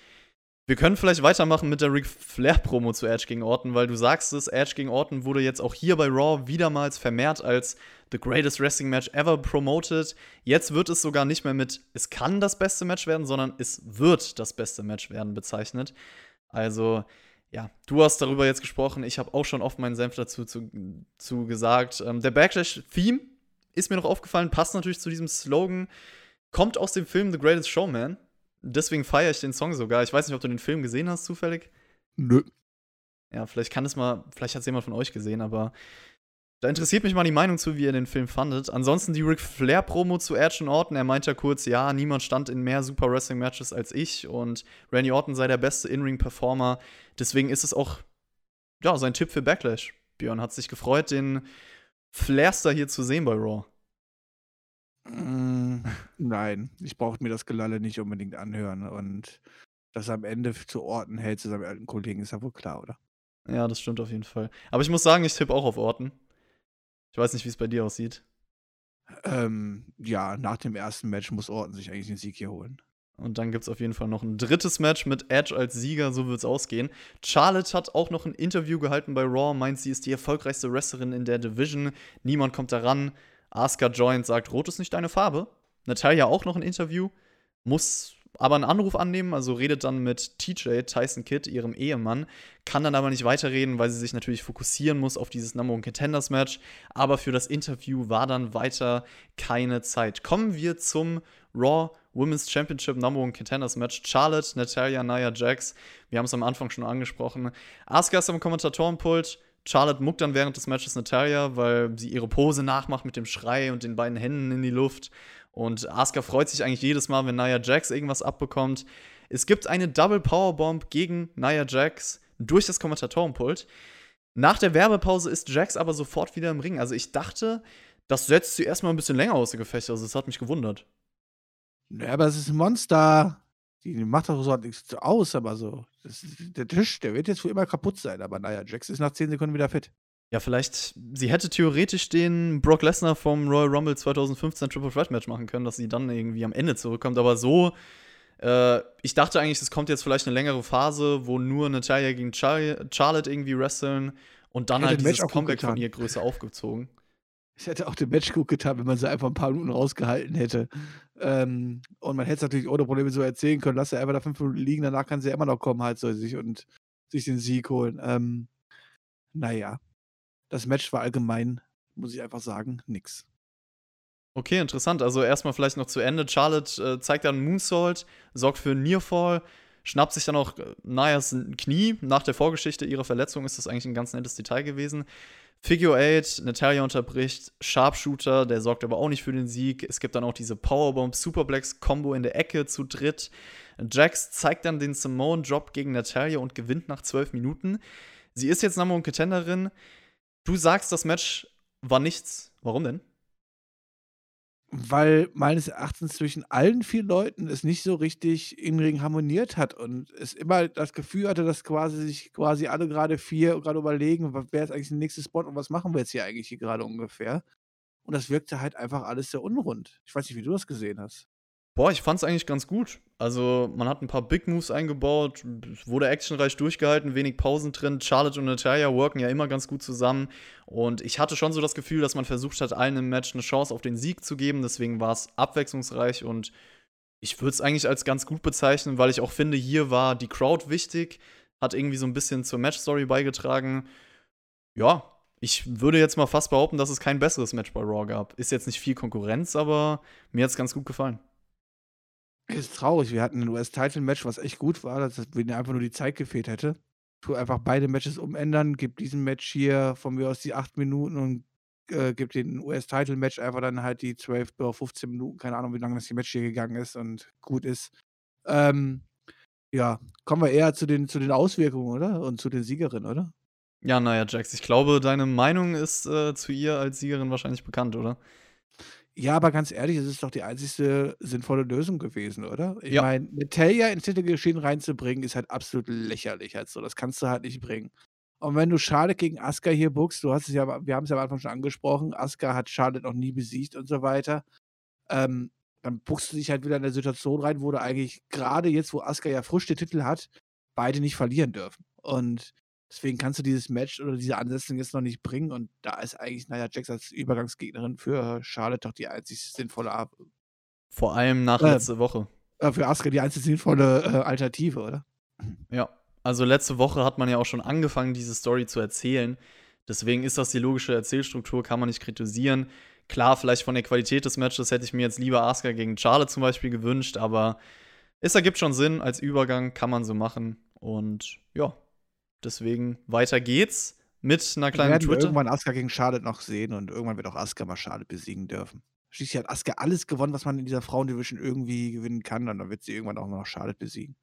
wir können vielleicht weitermachen mit der Ric Flair-Promo zu Edge gegen Orton, weil du sagst es, Edge gegen Orton wurde jetzt auch hier bei Raw wiedermals vermehrt als The Greatest Wrestling Match ever promoted. Jetzt wird es sogar nicht mehr mit es kann das beste Match werden, sondern es wird das beste Match werden bezeichnet. Also, ja, du hast darüber jetzt gesprochen. Ich habe auch schon oft meinen Senf dazu zu, zu gesagt. Ähm, der Backlash-Theme ist mir noch aufgefallen, passt natürlich zu diesem Slogan, kommt aus dem Film The Greatest Showman. Deswegen feiere ich den Song sogar. Ich weiß nicht, ob du den Film gesehen hast, zufällig.
Nö.
Ja, vielleicht kann es mal, vielleicht hat es jemand von euch gesehen, aber da interessiert mich mal die Meinung zu, wie ihr den Film fandet. Ansonsten die Ric Flair-Promo zu Edge und Orton. Er meint ja kurz, ja, niemand stand in mehr Super Wrestling-Matches als ich und Randy Orton sei der beste In-Ring-Performer. Deswegen ist es auch, ja, sein Tipp für Backlash. Björn hat sich gefreut, den Flairster hier zu sehen bei Raw.
Mm, nein, ich brauchte mir das Gelalle nicht unbedingt anhören. Und dass er am Ende zu Orten hält zu seinem alten Kollegen, ist ja wohl klar, oder?
Ja, das stimmt auf jeden Fall. Aber ich muss sagen, ich tippe auch auf Orten. Ich weiß nicht, wie es bei dir aussieht.
Ähm, ja, nach dem ersten Match muss Orton sich eigentlich den Sieg hier holen.
Und dann gibt es auf jeden Fall noch ein drittes Match mit Edge als Sieger, so wird es ausgehen. Charlotte hat auch noch ein Interview gehalten bei Raw, meint, sie ist die erfolgreichste Wrestlerin in der Division. Niemand kommt daran. Asuka joint, sagt, Rot ist nicht deine Farbe. Natalia auch noch ein Interview, muss aber einen Anruf annehmen, also redet dann mit TJ, Tyson Kidd, ihrem Ehemann, kann dann aber nicht weiterreden, weil sie sich natürlich fokussieren muss auf dieses Number One Contenders Match. Aber für das Interview war dann weiter keine Zeit. Kommen wir zum Raw Women's Championship Number One Contenders Match. Charlotte, Natalia, Nia Jax. Wir haben es am Anfang schon angesprochen. Asuka ist am Kommentatorenpult. Charlotte muckt dann während des Matches Natalia, weil sie ihre Pose nachmacht mit dem Schrei und den beiden Händen in die Luft. Und Asuka freut sich eigentlich jedes Mal, wenn Nia Jax irgendwas abbekommt. Es gibt eine Double Powerbomb gegen Nia Jax durch das Kommentatorenpult. Nach der Werbepause ist Jax aber sofort wieder im Ring. Also ich dachte, das setzt sie erstmal ein bisschen länger aus dem Gefecht. Also das hat mich gewundert.
Ja, aber es ist ein Monster. Die macht doch so nichts aus, aber so. Das, der Tisch, der wird jetzt für immer kaputt sein. Aber naja, Jax ist nach 10 Sekunden wieder fit.
Ja, vielleicht, sie hätte theoretisch den Brock Lesnar vom Royal Rumble 2015 Triple Threat Match machen können, dass sie dann irgendwie am Ende zurückkommt. Aber so, äh, ich dachte eigentlich, es kommt jetzt vielleicht eine längere Phase, wo nur Natalia gegen Char Charlotte irgendwie wresteln und dann
Hätte
halt dieses Comeback von ihr größer aufgezogen.
Es hätte auch dem Match gut getan, wenn man sie einfach ein paar Minuten rausgehalten hätte. Ähm, und man hätte es natürlich ohne Probleme so erzählen können. Lass sie einfach da fünf Minuten liegen, danach kann sie ja immer noch kommen, halt so sich und sich den Sieg holen. Ähm, naja, das Match war allgemein, muss ich einfach sagen, nix.
Okay, interessant. Also erstmal vielleicht noch zu Ende. Charlotte äh, zeigt dann Moonsault, sorgt für Nearfall, schnappt sich dann auch äh, Nias Knie. Nach der Vorgeschichte ihrer Verletzung ist das eigentlich ein ganz nettes Detail gewesen. Figure 8, Natalia unterbricht, Sharpshooter, der sorgt aber auch nicht für den Sieg. Es gibt dann auch diese Powerbomb Superplex Combo in der Ecke zu dritt. Jax zeigt dann den Simone Drop gegen Natalia und gewinnt nach 12 Minuten. Sie ist jetzt Number One Contenderin. Du sagst, das Match war nichts. Warum denn?
Weil meines Erachtens zwischen allen vier Leuten es nicht so richtig im Ring harmoniert hat und es immer das Gefühl hatte, dass quasi sich quasi alle gerade vier gerade überlegen, wer ist eigentlich der nächste Spot und was machen wir jetzt hier eigentlich hier gerade ungefähr. Und das wirkte halt einfach alles sehr unrund. Ich weiß nicht, wie du das gesehen hast.
Boah, ich fand's eigentlich ganz gut. Also, man hat ein paar Big Moves eingebaut, es wurde actionreich durchgehalten, wenig Pausen drin. Charlotte und Natalia worken ja immer ganz gut zusammen. Und ich hatte schon so das Gefühl, dass man versucht hat, allen im Match eine Chance auf den Sieg zu geben. Deswegen war es abwechslungsreich und ich würde es eigentlich als ganz gut bezeichnen, weil ich auch finde, hier war die Crowd wichtig, hat irgendwie so ein bisschen zur Matchstory beigetragen. Ja, ich würde jetzt mal fast behaupten, dass es kein besseres Match bei Raw gab. Ist jetzt nicht viel Konkurrenz, aber mir hat es ganz gut gefallen.
Ist traurig. Wir hatten ein US-Title-Match, was echt gut war, dass mir einfach nur die Zeit gefehlt hätte. Tu einfach beide Matches umändern, gib diesem Match hier von mir aus die acht Minuten und äh, gib den US-Title-Match einfach dann halt die 12 oder 15 Minuten, keine Ahnung, wie lange das die Match hier gegangen ist und gut ist. Ähm, ja, kommen wir eher zu den, zu den Auswirkungen, oder? Und zu den Siegerinnen, oder?
Ja, naja, Jax, ich glaube, deine Meinung ist äh, zu ihr als Siegerin wahrscheinlich bekannt, oder?
Ja, aber ganz ehrlich, es ist doch die einzigste sinnvolle Lösung gewesen, oder? Ich
Ja.
meine, Natalia ins Titelgeschehen reinzubringen, ist halt absolut lächerlich. Halt so. Das kannst du halt nicht bringen. Und wenn du Charlotte gegen Asuka hier buchst, du hast es ja, wir haben es ja am Anfang schon angesprochen, Asuka hat Charlotte noch nie besiegt und so weiter, ähm, dann buchst du dich halt wieder in eine Situation rein, wo du eigentlich gerade jetzt, wo Asuka ja frisch den Titel hat, beide nicht verlieren dürfen. Und deswegen kannst du dieses Match oder diese Ansetzung jetzt noch nicht bringen. Und da ist eigentlich Nia Jax als Übergangsgegnerin für Charlotte doch die einzig sinnvolle Ar-
Vor allem nach
Äh.
letzte Woche.
äh, für Asuka die einzig sinnvolle äh, Alternative, oder?
Ja. Also letzte Woche hat man ja auch schon angefangen, diese Story zu erzählen. Deswegen ist das die logische Erzählstruktur, kann man nicht kritisieren. Klar, vielleicht von der Qualität des Matches hätte ich mir jetzt lieber Asuka gegen Charlotte zum Beispiel gewünscht, aber es ergibt schon Sinn. Als Übergang kann man so machen. Und ja, deswegen weiter geht's mit einer kleinen
wir werden
Twitter.
irgendwann Asuka gegen Charlotte noch sehen und irgendwann wird auch Asuka mal Charlotte besiegen dürfen. Schließlich hat Asuka alles gewonnen, was man in dieser Frauendivision irgendwie gewinnen kann und dann wird sie irgendwann auch noch Charlotte besiegen.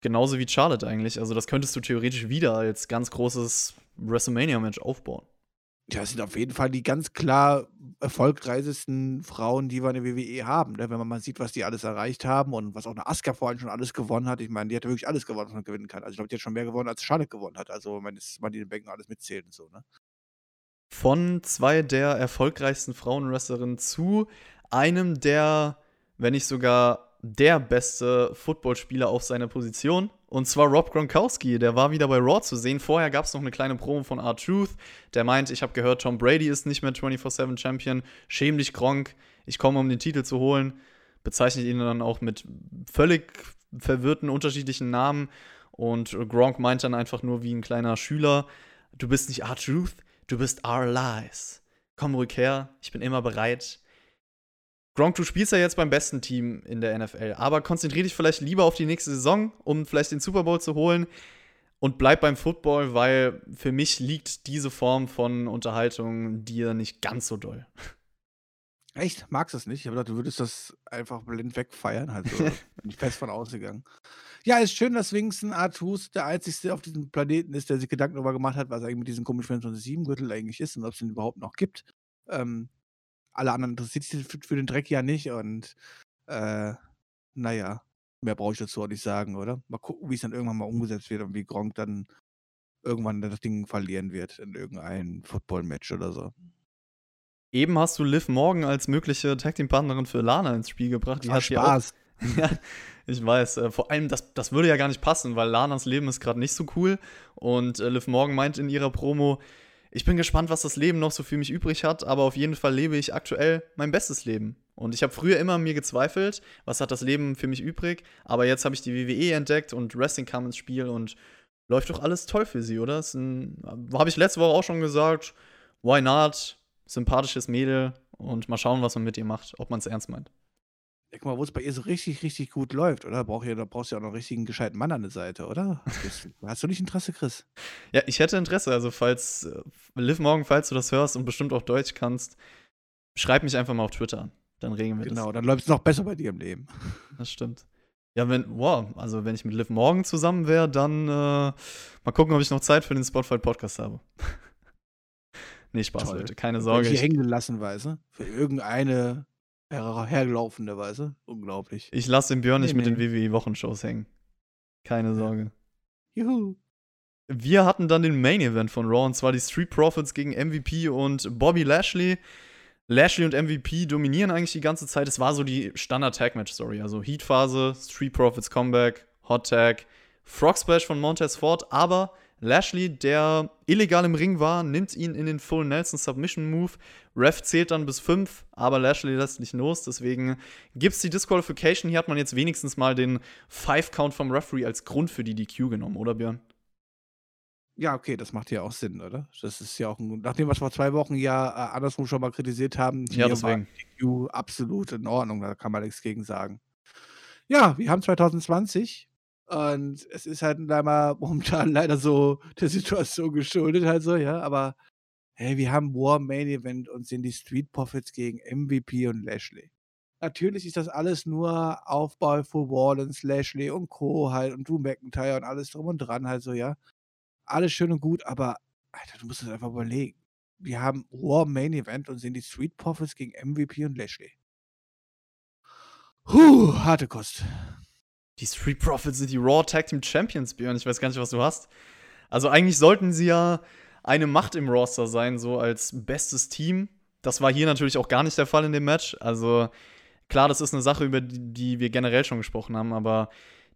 Genauso wie Charlotte eigentlich. Also, das könntest du theoretisch wieder als ganz großes WrestleMania-Match aufbauen.
Ja, das sind auf jeden Fall die ganz klar erfolgreichsten Frauen, die wir in der WWE haben. Ne? Wenn man mal sieht, was die alles erreicht haben und was auch eine Asuka vorhin schon alles gewonnen hat. Ich meine, die hat wirklich alles gewonnen, was man gewinnen kann. Also ich glaube, die hat schon mehr gewonnen, als Charlotte gewonnen hat. Also wenn man die den Becken alles mitzählt und so, ne?
Von zwei der erfolgreichsten Frauenwrestlerinnen zu einem der, wenn nicht sogar der beste Footballspieler auf seiner Position. Und zwar Rob Gronkowski, der war wieder bei Raw zu sehen. Vorher gab es noch eine kleine Promo von R-Truth, der meint, ich habe gehört, Tom Brady ist nicht mehr 24-7 Champion. Schäm dich, Gronk, ich komme, um den Titel zu holen. Bezeichnet ihn dann auch mit völlig verwirrten, unterschiedlichen Namen. Und Gronk meint dann einfach nur wie ein kleiner Schüler, du bist nicht R-Truth, du bist R-Lies. Komm ruhig her, ich bin immer bereit. Gronk, du spielst ja jetzt beim besten Team in der NFL, aber konzentrier dich vielleicht lieber auf die nächste Saison, um vielleicht den Super Bowl zu holen und bleib beim Football, weil für mich liegt diese Form von Unterhaltung dir nicht ganz so doll.
Echt? Magst du es nicht? Ich habe gedacht, du würdest das einfach blind wegfeiern. Halt so. (laughs) bin ich fest von ausgegangen. Ja, ist schön, dass wenigstens Artus der einzige auf diesem Planeten ist, der sich Gedanken darüber gemacht hat, was eigentlich mit diesem komischen 24-7-Gürtel eigentlich ist und ob es den überhaupt noch gibt. Ähm, alle anderen interessiert sich für, für den Dreck ja nicht und äh, naja, mehr brauche ich dazu auch nicht sagen, oder? Mal gucken, wie es dann irgendwann mal umgesetzt wird und wie Gronk dann irgendwann das Ding verlieren wird in irgendeinem Football-Match oder so.
Eben hast du Liv Morgan als mögliche Tag Team Partnerin für Lana ins Spiel gebracht.
Die Ach, hat Spaß. (laughs)
ja, ich weiß. Äh, vor allem, das, das würde ja gar nicht passen, weil Lanas Leben ist gerade nicht so cool. Und äh, Liv Morgan meint in ihrer Promo, ich bin gespannt, was das Leben noch so für mich übrig hat, aber auf jeden Fall lebe ich aktuell mein bestes Leben. Und ich habe früher immer mir gezweifelt, was hat das Leben für mich übrig, aber jetzt habe ich die WWE entdeckt und Wrestling kam ins Spiel und läuft doch alles toll für sie, oder? Habe ich letzte Woche auch schon gesagt, why not? Sympathisches Mädel und mal schauen, was man mit ihr macht, ob man es ernst meint.
Guck mal, wo es bei ihr so richtig, richtig gut läuft, oder? Brauch ihr, da brauchst du ja auch noch einen richtigen gescheiten Mann an der Seite, oder? (laughs) Hast du nicht Interesse, Chris?
Ja, ich hätte Interesse. Also, falls, äh, Liv morgen, falls du das hörst und bestimmt auch Deutsch kannst, schreib mich einfach mal auf Twitter an. Dann regeln wir
genau, das.
Genau,
dann läuft es noch besser bei dir im Leben. (laughs)
Das stimmt. Ja, wenn, wow, also wenn ich mit Liv morgen zusammen wäre, dann äh, mal gucken, ob ich noch Zeit für den Spotify Podcast habe. (laughs) nee, Spaß, Toll. Leute, keine Sorge.
Ich hängen gelassen, weißt du? Für irgendeine her hergelaufene. Unglaublich.
Ich lasse den Björn nicht nee, mit den WWE-Wochenshows hängen. Keine Sorge.
Juhu.
Wir hatten dann den Main Event von Raw und zwar die Street Profits gegen MVP und Bobby Lashley. Lashley und MVP dominieren eigentlich die ganze Zeit. Es war so die Standard-Tag-Match-Story. Also Heat-Phase, Street Profits Comeback, Hot Tag, Frog Splash von Montez Ford, aber Lashley, der illegal im Ring war, nimmt ihn in den Full Nelson Submission Move. Ref zählt dann bis 5, aber Lashley lässt nicht los. Deswegen gibt es die Disqualification. Hier hat man jetzt wenigstens mal den 5-Count vom Referee als Grund für die DQ genommen, oder Björn?
Ja, okay, das macht ja auch Sinn, oder? Das ist ja auch, ein, nachdem wir es vor zwei Wochen ja äh, andersrum schon mal kritisiert haben,
ja, deswegen.
DQ absolut in Ordnung, da kann man nichts gegen sagen. Ja, wir haben 2020 und es ist halt leider momentan (laughs) leider so der Situation geschuldet, halt so, ja. Aber hey, wir haben War Main Event und sind die Street Profits gegen MVP und Lashley. Natürlich ist das alles nur Aufbau für Wallens, Lashley und Co. halt und Drew McIntyre und alles drum und dran halt so, ja. Alles schön und gut, aber Alter, du musst es einfach überlegen. Wir haben War Main Event und sind die Street Profits gegen MVP und Lashley. Puh, harte Kost.
Die Street Profits sind die Raw Tag Team Champions, Björn. Ich weiß gar nicht, was du hast. Also eigentlich sollten sie ja eine Macht im Roster sein, so als bestes Team. Das war hier natürlich auch gar nicht der Fall in dem Match. Also klar, das ist eine Sache, über die, die wir generell schon gesprochen haben, aber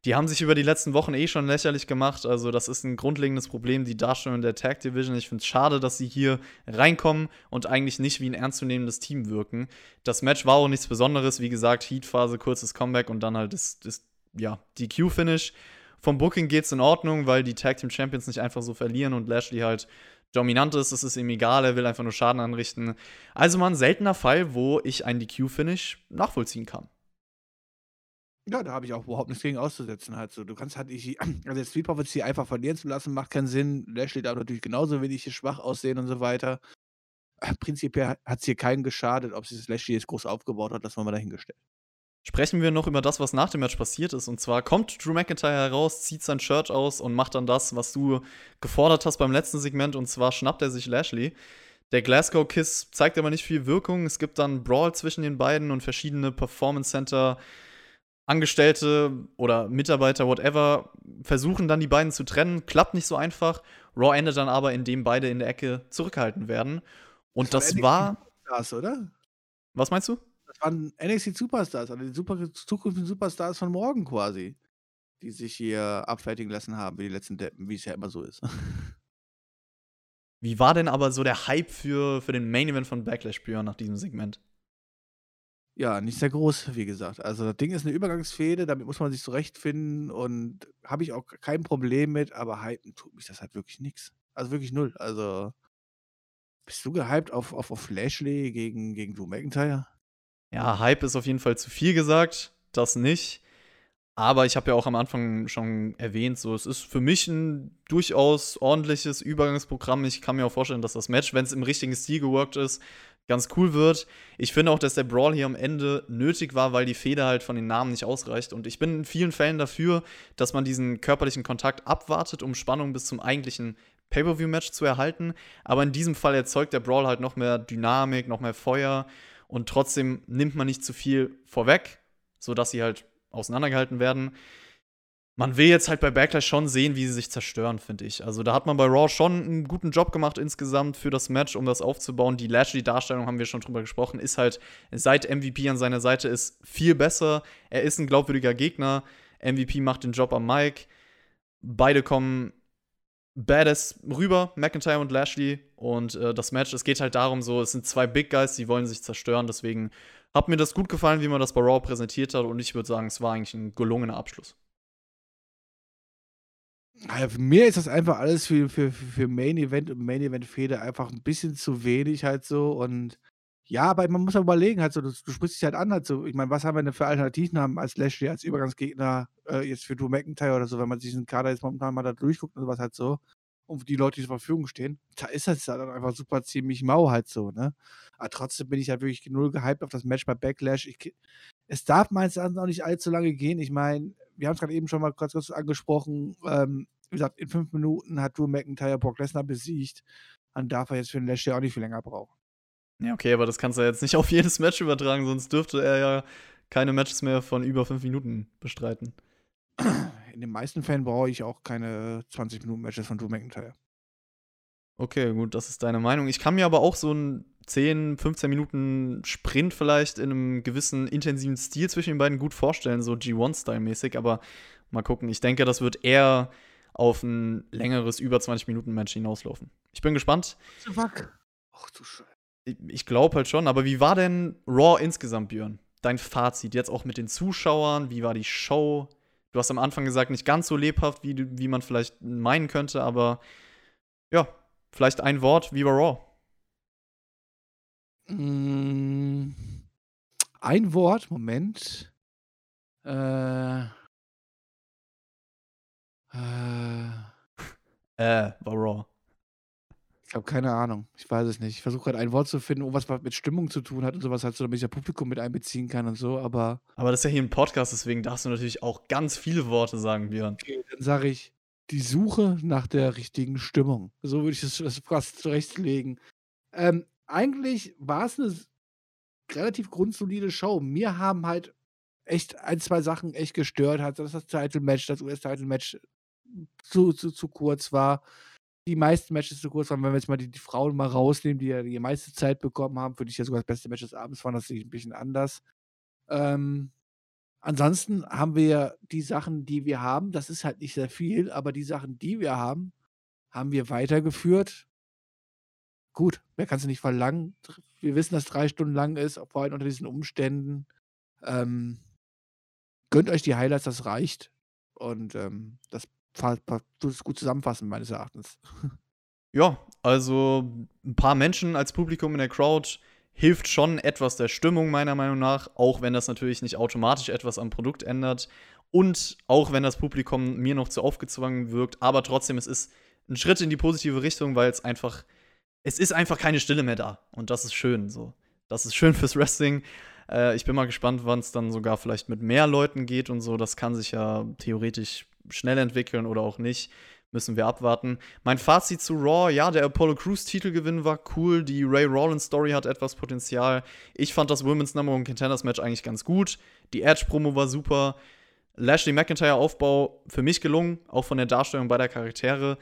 die haben sich über die letzten Wochen eh schon lächerlich gemacht. Also, das ist ein grundlegendes Problem, die Darstellung der Tag Division. Ich finde es schade, dass sie hier reinkommen und eigentlich nicht wie ein ernstzunehmendes Team wirken. Das Match war auch nichts Besonderes. Wie gesagt, Heat-Phase, kurzes Comeback und dann halt das, das ja, DQ-Finish. Vom Booking geht's in Ordnung, weil die Tag Team Champions nicht einfach so verlieren und Lashley halt dominant ist, es ist ihm egal, er will einfach nur Schaden anrichten. Also mal ein seltener Fall, wo ich ein DQ-Finish nachvollziehen kann.
Ja, da habe ich auch überhaupt nichts gegen auszusetzen halt so. Du kannst halt nicht (clears throat) also Street Profits hier einfach verlieren zu lassen, macht keinen Sinn. Lashley darf natürlich genauso wenig schwach aussehen und so weiter. Prinzipiell hat es hier keinen geschadet, ob sich das Lashley jetzt groß aufgebaut hat, das haben wir dahingestellt.
Sprechen wir noch über das, was nach dem Match passiert ist. Und zwar kommt Drew McIntyre heraus, zieht sein Shirt aus und macht dann das, was du gefordert hast beim letzten Segment. Und zwar schnappt er sich Lashley. Der Glasgow Kiss zeigt aber nicht viel Wirkung. Es gibt dann Brawl zwischen den beiden und verschiedene Performance Center Angestellte oder Mitarbeiter, whatever, versuchen dann die beiden zu trennen. Klappt nicht so einfach. Raw endet dann aber, indem beide in der Ecke zurückgehalten werden. Und das, das war.
Das, oder?
Was meinst du?
Waren NXT Superstars, also die Super zukünftigen Superstars von morgen quasi, die sich hier abfertigen lassen haben, wie die letzten Deppen, wie es ja immer so ist. (laughs)
Wie war denn aber so der Hype für, für den Main Event von Backlash Björn nach diesem Segment?
Ja, nicht sehr groß, wie gesagt. Also das Ding ist eine Übergangsfehde, damit muss man sich zurechtfinden und habe ich auch kein Problem mit, aber hypen tut mich das halt wirklich nichts. Also wirklich null. Also bist du gehypt auf, auf, auf Lashley gegen, gegen Drew McIntyre?
Ja, Hype ist auf jeden Fall zu viel gesagt, das nicht. Aber ich habe ja auch am Anfang schon erwähnt, so es ist für mich ein durchaus ordentliches Übergangsprogramm. Ich kann mir auch vorstellen, dass das Match, wenn es im richtigen Stil geworkt ist, ganz cool wird. Ich finde auch, dass der Brawl hier am Ende nötig war, weil die Feder halt von den Namen nicht ausreicht. Und ich bin in vielen Fällen dafür, dass man diesen körperlichen Kontakt abwartet, um Spannung bis zum eigentlichen Pay-Per-View-Match zu erhalten. Aber in diesem Fall erzeugt der Brawl halt noch mehr Dynamik, noch mehr Feuer. Und trotzdem nimmt man nicht zu viel vorweg, sodass sie halt auseinandergehalten werden man will jetzt halt bei Backlash schon sehen, wie sie sich zerstören, finde ich. Also da hat man bei Raw schon einen guten Job gemacht insgesamt für das Match, um das aufzubauen. Die Lashley-Darstellung, haben wir schon drüber gesprochen, ist halt seit MVP an seiner Seite ist viel besser. Er ist ein glaubwürdiger Gegner. MVP macht den Job am Mike. Beide kommen badass rüber, McIntyre und Lashley. Und äh, das Match, es geht halt darum, so, es sind zwei Big Guys, die wollen sich zerstören. Deswegen hat mir das gut gefallen, wie man das bei Raw präsentiert hat. Und ich würde sagen, es war eigentlich ein gelungener Abschluss.
Also für mir ist das einfach alles für, für, für Main Event und Main Event Fehde einfach ein bisschen zu wenig halt so und ja, aber man muss auch überlegen halt so, du, du sprichst dich halt an halt so, ich meine, was haben wir denn für Alternativen als Lashley, als Übergangsgegner äh, jetzt für Drew McIntyre oder so, wenn man sich diesen Kader jetzt momentan mal da durchguckt und sowas halt so und die Leute, die zur Verfügung stehen, da ist das dann einfach super ziemlich mau halt so, ne? Aber trotzdem bin ich halt wirklich null gehypt auf das Match bei Backlash. Ich, es darf meines Erachtens auch nicht allzu lange gehen. Ich meine, wir haben es gerade eben schon mal kurz, kurz angesprochen. Ähm, wie gesagt, in fünf Minuten hat Drew McIntyre Brock Lesnar besiegt. Dann darf er jetzt für den Lashley auch nicht viel länger brauchen.
Ja, okay, aber das kannst du jetzt nicht (laughs) auf jedes Match übertragen, sonst dürfte er ja keine Matches mehr von über fünf Minuten bestreiten.
In den meisten Fällen brauche ich auch keine 20 Minuten Matches von Drew McIntyre.
Okay, gut, das ist deine Meinung. Ich kann mir aber auch so einen 10, 15 Minuten Sprint vielleicht in einem gewissen intensiven Stil zwischen den beiden gut vorstellen, so G1-Style-mäßig, aber mal gucken. Ich denke, das wird eher auf ein längeres, über 20 Minuten Match hinauslaufen. Ich bin gespannt.
Fuck. Ach du Scheiße.
Ich, glaube halt schon, aber wie war denn Raw insgesamt, Björn? Dein Fazit jetzt auch mit den Zuschauern, wie war die Show? Du hast am Anfang gesagt, nicht ganz so lebhaft, wie, wie man vielleicht meinen könnte, aber ja, Vielleicht ein Wort, wie war Raw?
Mm, ein Wort, Moment. Äh.
Äh. äh, war Raw.
Ich habe keine Ahnung. Ich weiß es nicht. Ich versuche gerade ein Wort zu finden, was mit Stimmung zu tun hat und sowas halt so, damit ich das Publikum mit einbeziehen kann und so, aber.
Aber das ist ja hier ein Podcast, deswegen darfst du natürlich auch ganz viele Worte sagen, Björn.
Okay, dann sage ich die Suche nach der richtigen Stimmung. So würde ich es (laughs) fast zurechtlegen. Ähm, eigentlich war es eine relativ grundsolide Show. Mir haben halt echt ein, zwei Sachen echt gestört, hat, dass das Title-Match, das US-Title-Match zu, zu, zu kurz war. Die meisten Matches zu kurz waren, wenn wir jetzt mal die, die Frauen mal rausnehmen, die ja die meiste Zeit bekommen haben, für dich ja sogar das beste Match des Abends waren, das sehe ich ein bisschen anders. Ähm, Ansonsten haben wir die Sachen, die wir haben, das ist halt nicht sehr viel, aber die Sachen, die wir haben, haben wir weitergeführt. Gut, mehr kannst du nicht verlangen. Wir wissen, dass drei Stunden lang ist, vor allem unter diesen Umständen. Ähm, gönnt euch die Highlights, das reicht. Und ähm, das tut es gut zusammenfassen, meines Erachtens.
Ja, also ein paar Menschen als Publikum in der Crowd hilft schon etwas der Stimmung, meiner Meinung nach, auch wenn das natürlich nicht automatisch etwas am Produkt ändert. Und auch wenn das Publikum mir noch zu aufgezwungen wirkt, aber trotzdem, es ist ein Schritt in die positive Richtung, weil es einfach, es ist einfach keine Stille mehr da. Und das ist schön so. Das ist schön fürs Wrestling. Äh, ich bin mal gespannt, wann es dann sogar vielleicht mit mehr Leuten geht und so. Das kann sich ja theoretisch schnell entwickeln oder auch nicht. Müssen wir abwarten. Mein Fazit zu Raw, ja, der Apollo Crews Titelgewinn war cool. Die Ray Rollins Story hat etwas Potenzial. Ich fand das Women's Number One Contenders Match eigentlich ganz gut. Die Edge Promo war super. Lashley McIntyre Aufbau für mich gelungen, auch von der Darstellung beider Charaktere.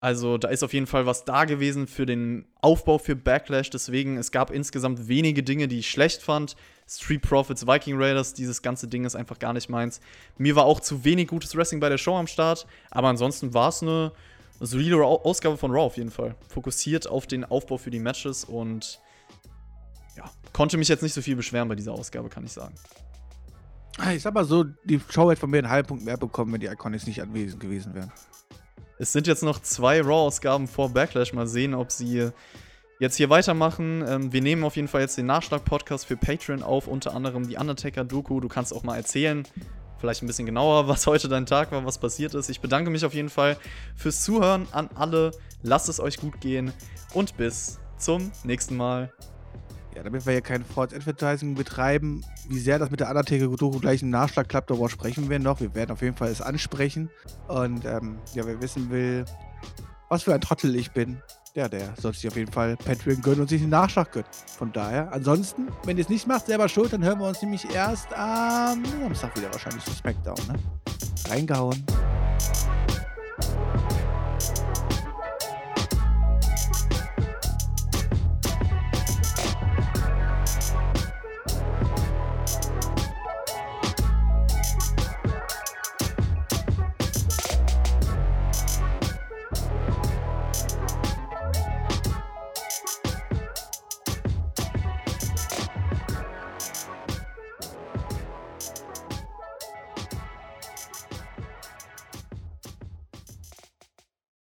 Also da ist auf jeden Fall was da gewesen für den Aufbau für Backlash. Deswegen, es gab insgesamt wenige Dinge, die ich schlecht fand. Street Profits, Viking Raiders, dieses ganze Ding ist einfach gar nicht meins. Mir war auch zu wenig gutes Wrestling bei der Show am Start. Aber ansonsten war es eine solide Ausgabe von Raw auf jeden Fall. Fokussiert auf den Aufbau für die Matches und ja, konnte mich jetzt nicht so viel beschweren bei dieser Ausgabe, kann ich sagen.
Ich sag mal so, die Show hätte von mir einen halben Punkt mehr bekommen, wenn die Iconics nicht anwesend gewesen wären.
Es sind jetzt noch zwei Raw-Ausgaben vor Backlash. Mal sehen, ob sie jetzt hier weitermachen. Ähm, wir nehmen auf jeden Fall jetzt den Nachschlag-Podcast für Patreon auf, unter anderem die Undertaker-Doku. Du kannst auch mal erzählen, vielleicht ein bisschen genauer, was heute dein Tag war, was passiert ist. Ich bedanke mich auf jeden Fall fürs Zuhören an alle. Lasst es euch gut gehen und bis zum nächsten Mal.
Ja, damit wir hier kein False Advertising betreiben, wie sehr das mit der Undertaker-Doku gleich im Nachschlag klappt, darüber sprechen wir noch. Wir werden auf jeden Fall es ansprechen. Und ähm, ja, wer wissen will, was für ein Trottel ich bin, der, der sollte sich auf jeden Fall Patreon gönnen und sich den Nachschlag gönnen. Von daher, ansonsten, wenn ihr es nicht macht, selber schuld, dann hören wir uns nämlich erst am Samstag wieder wahrscheinlich zu SmackDown, ne? Reingehauen.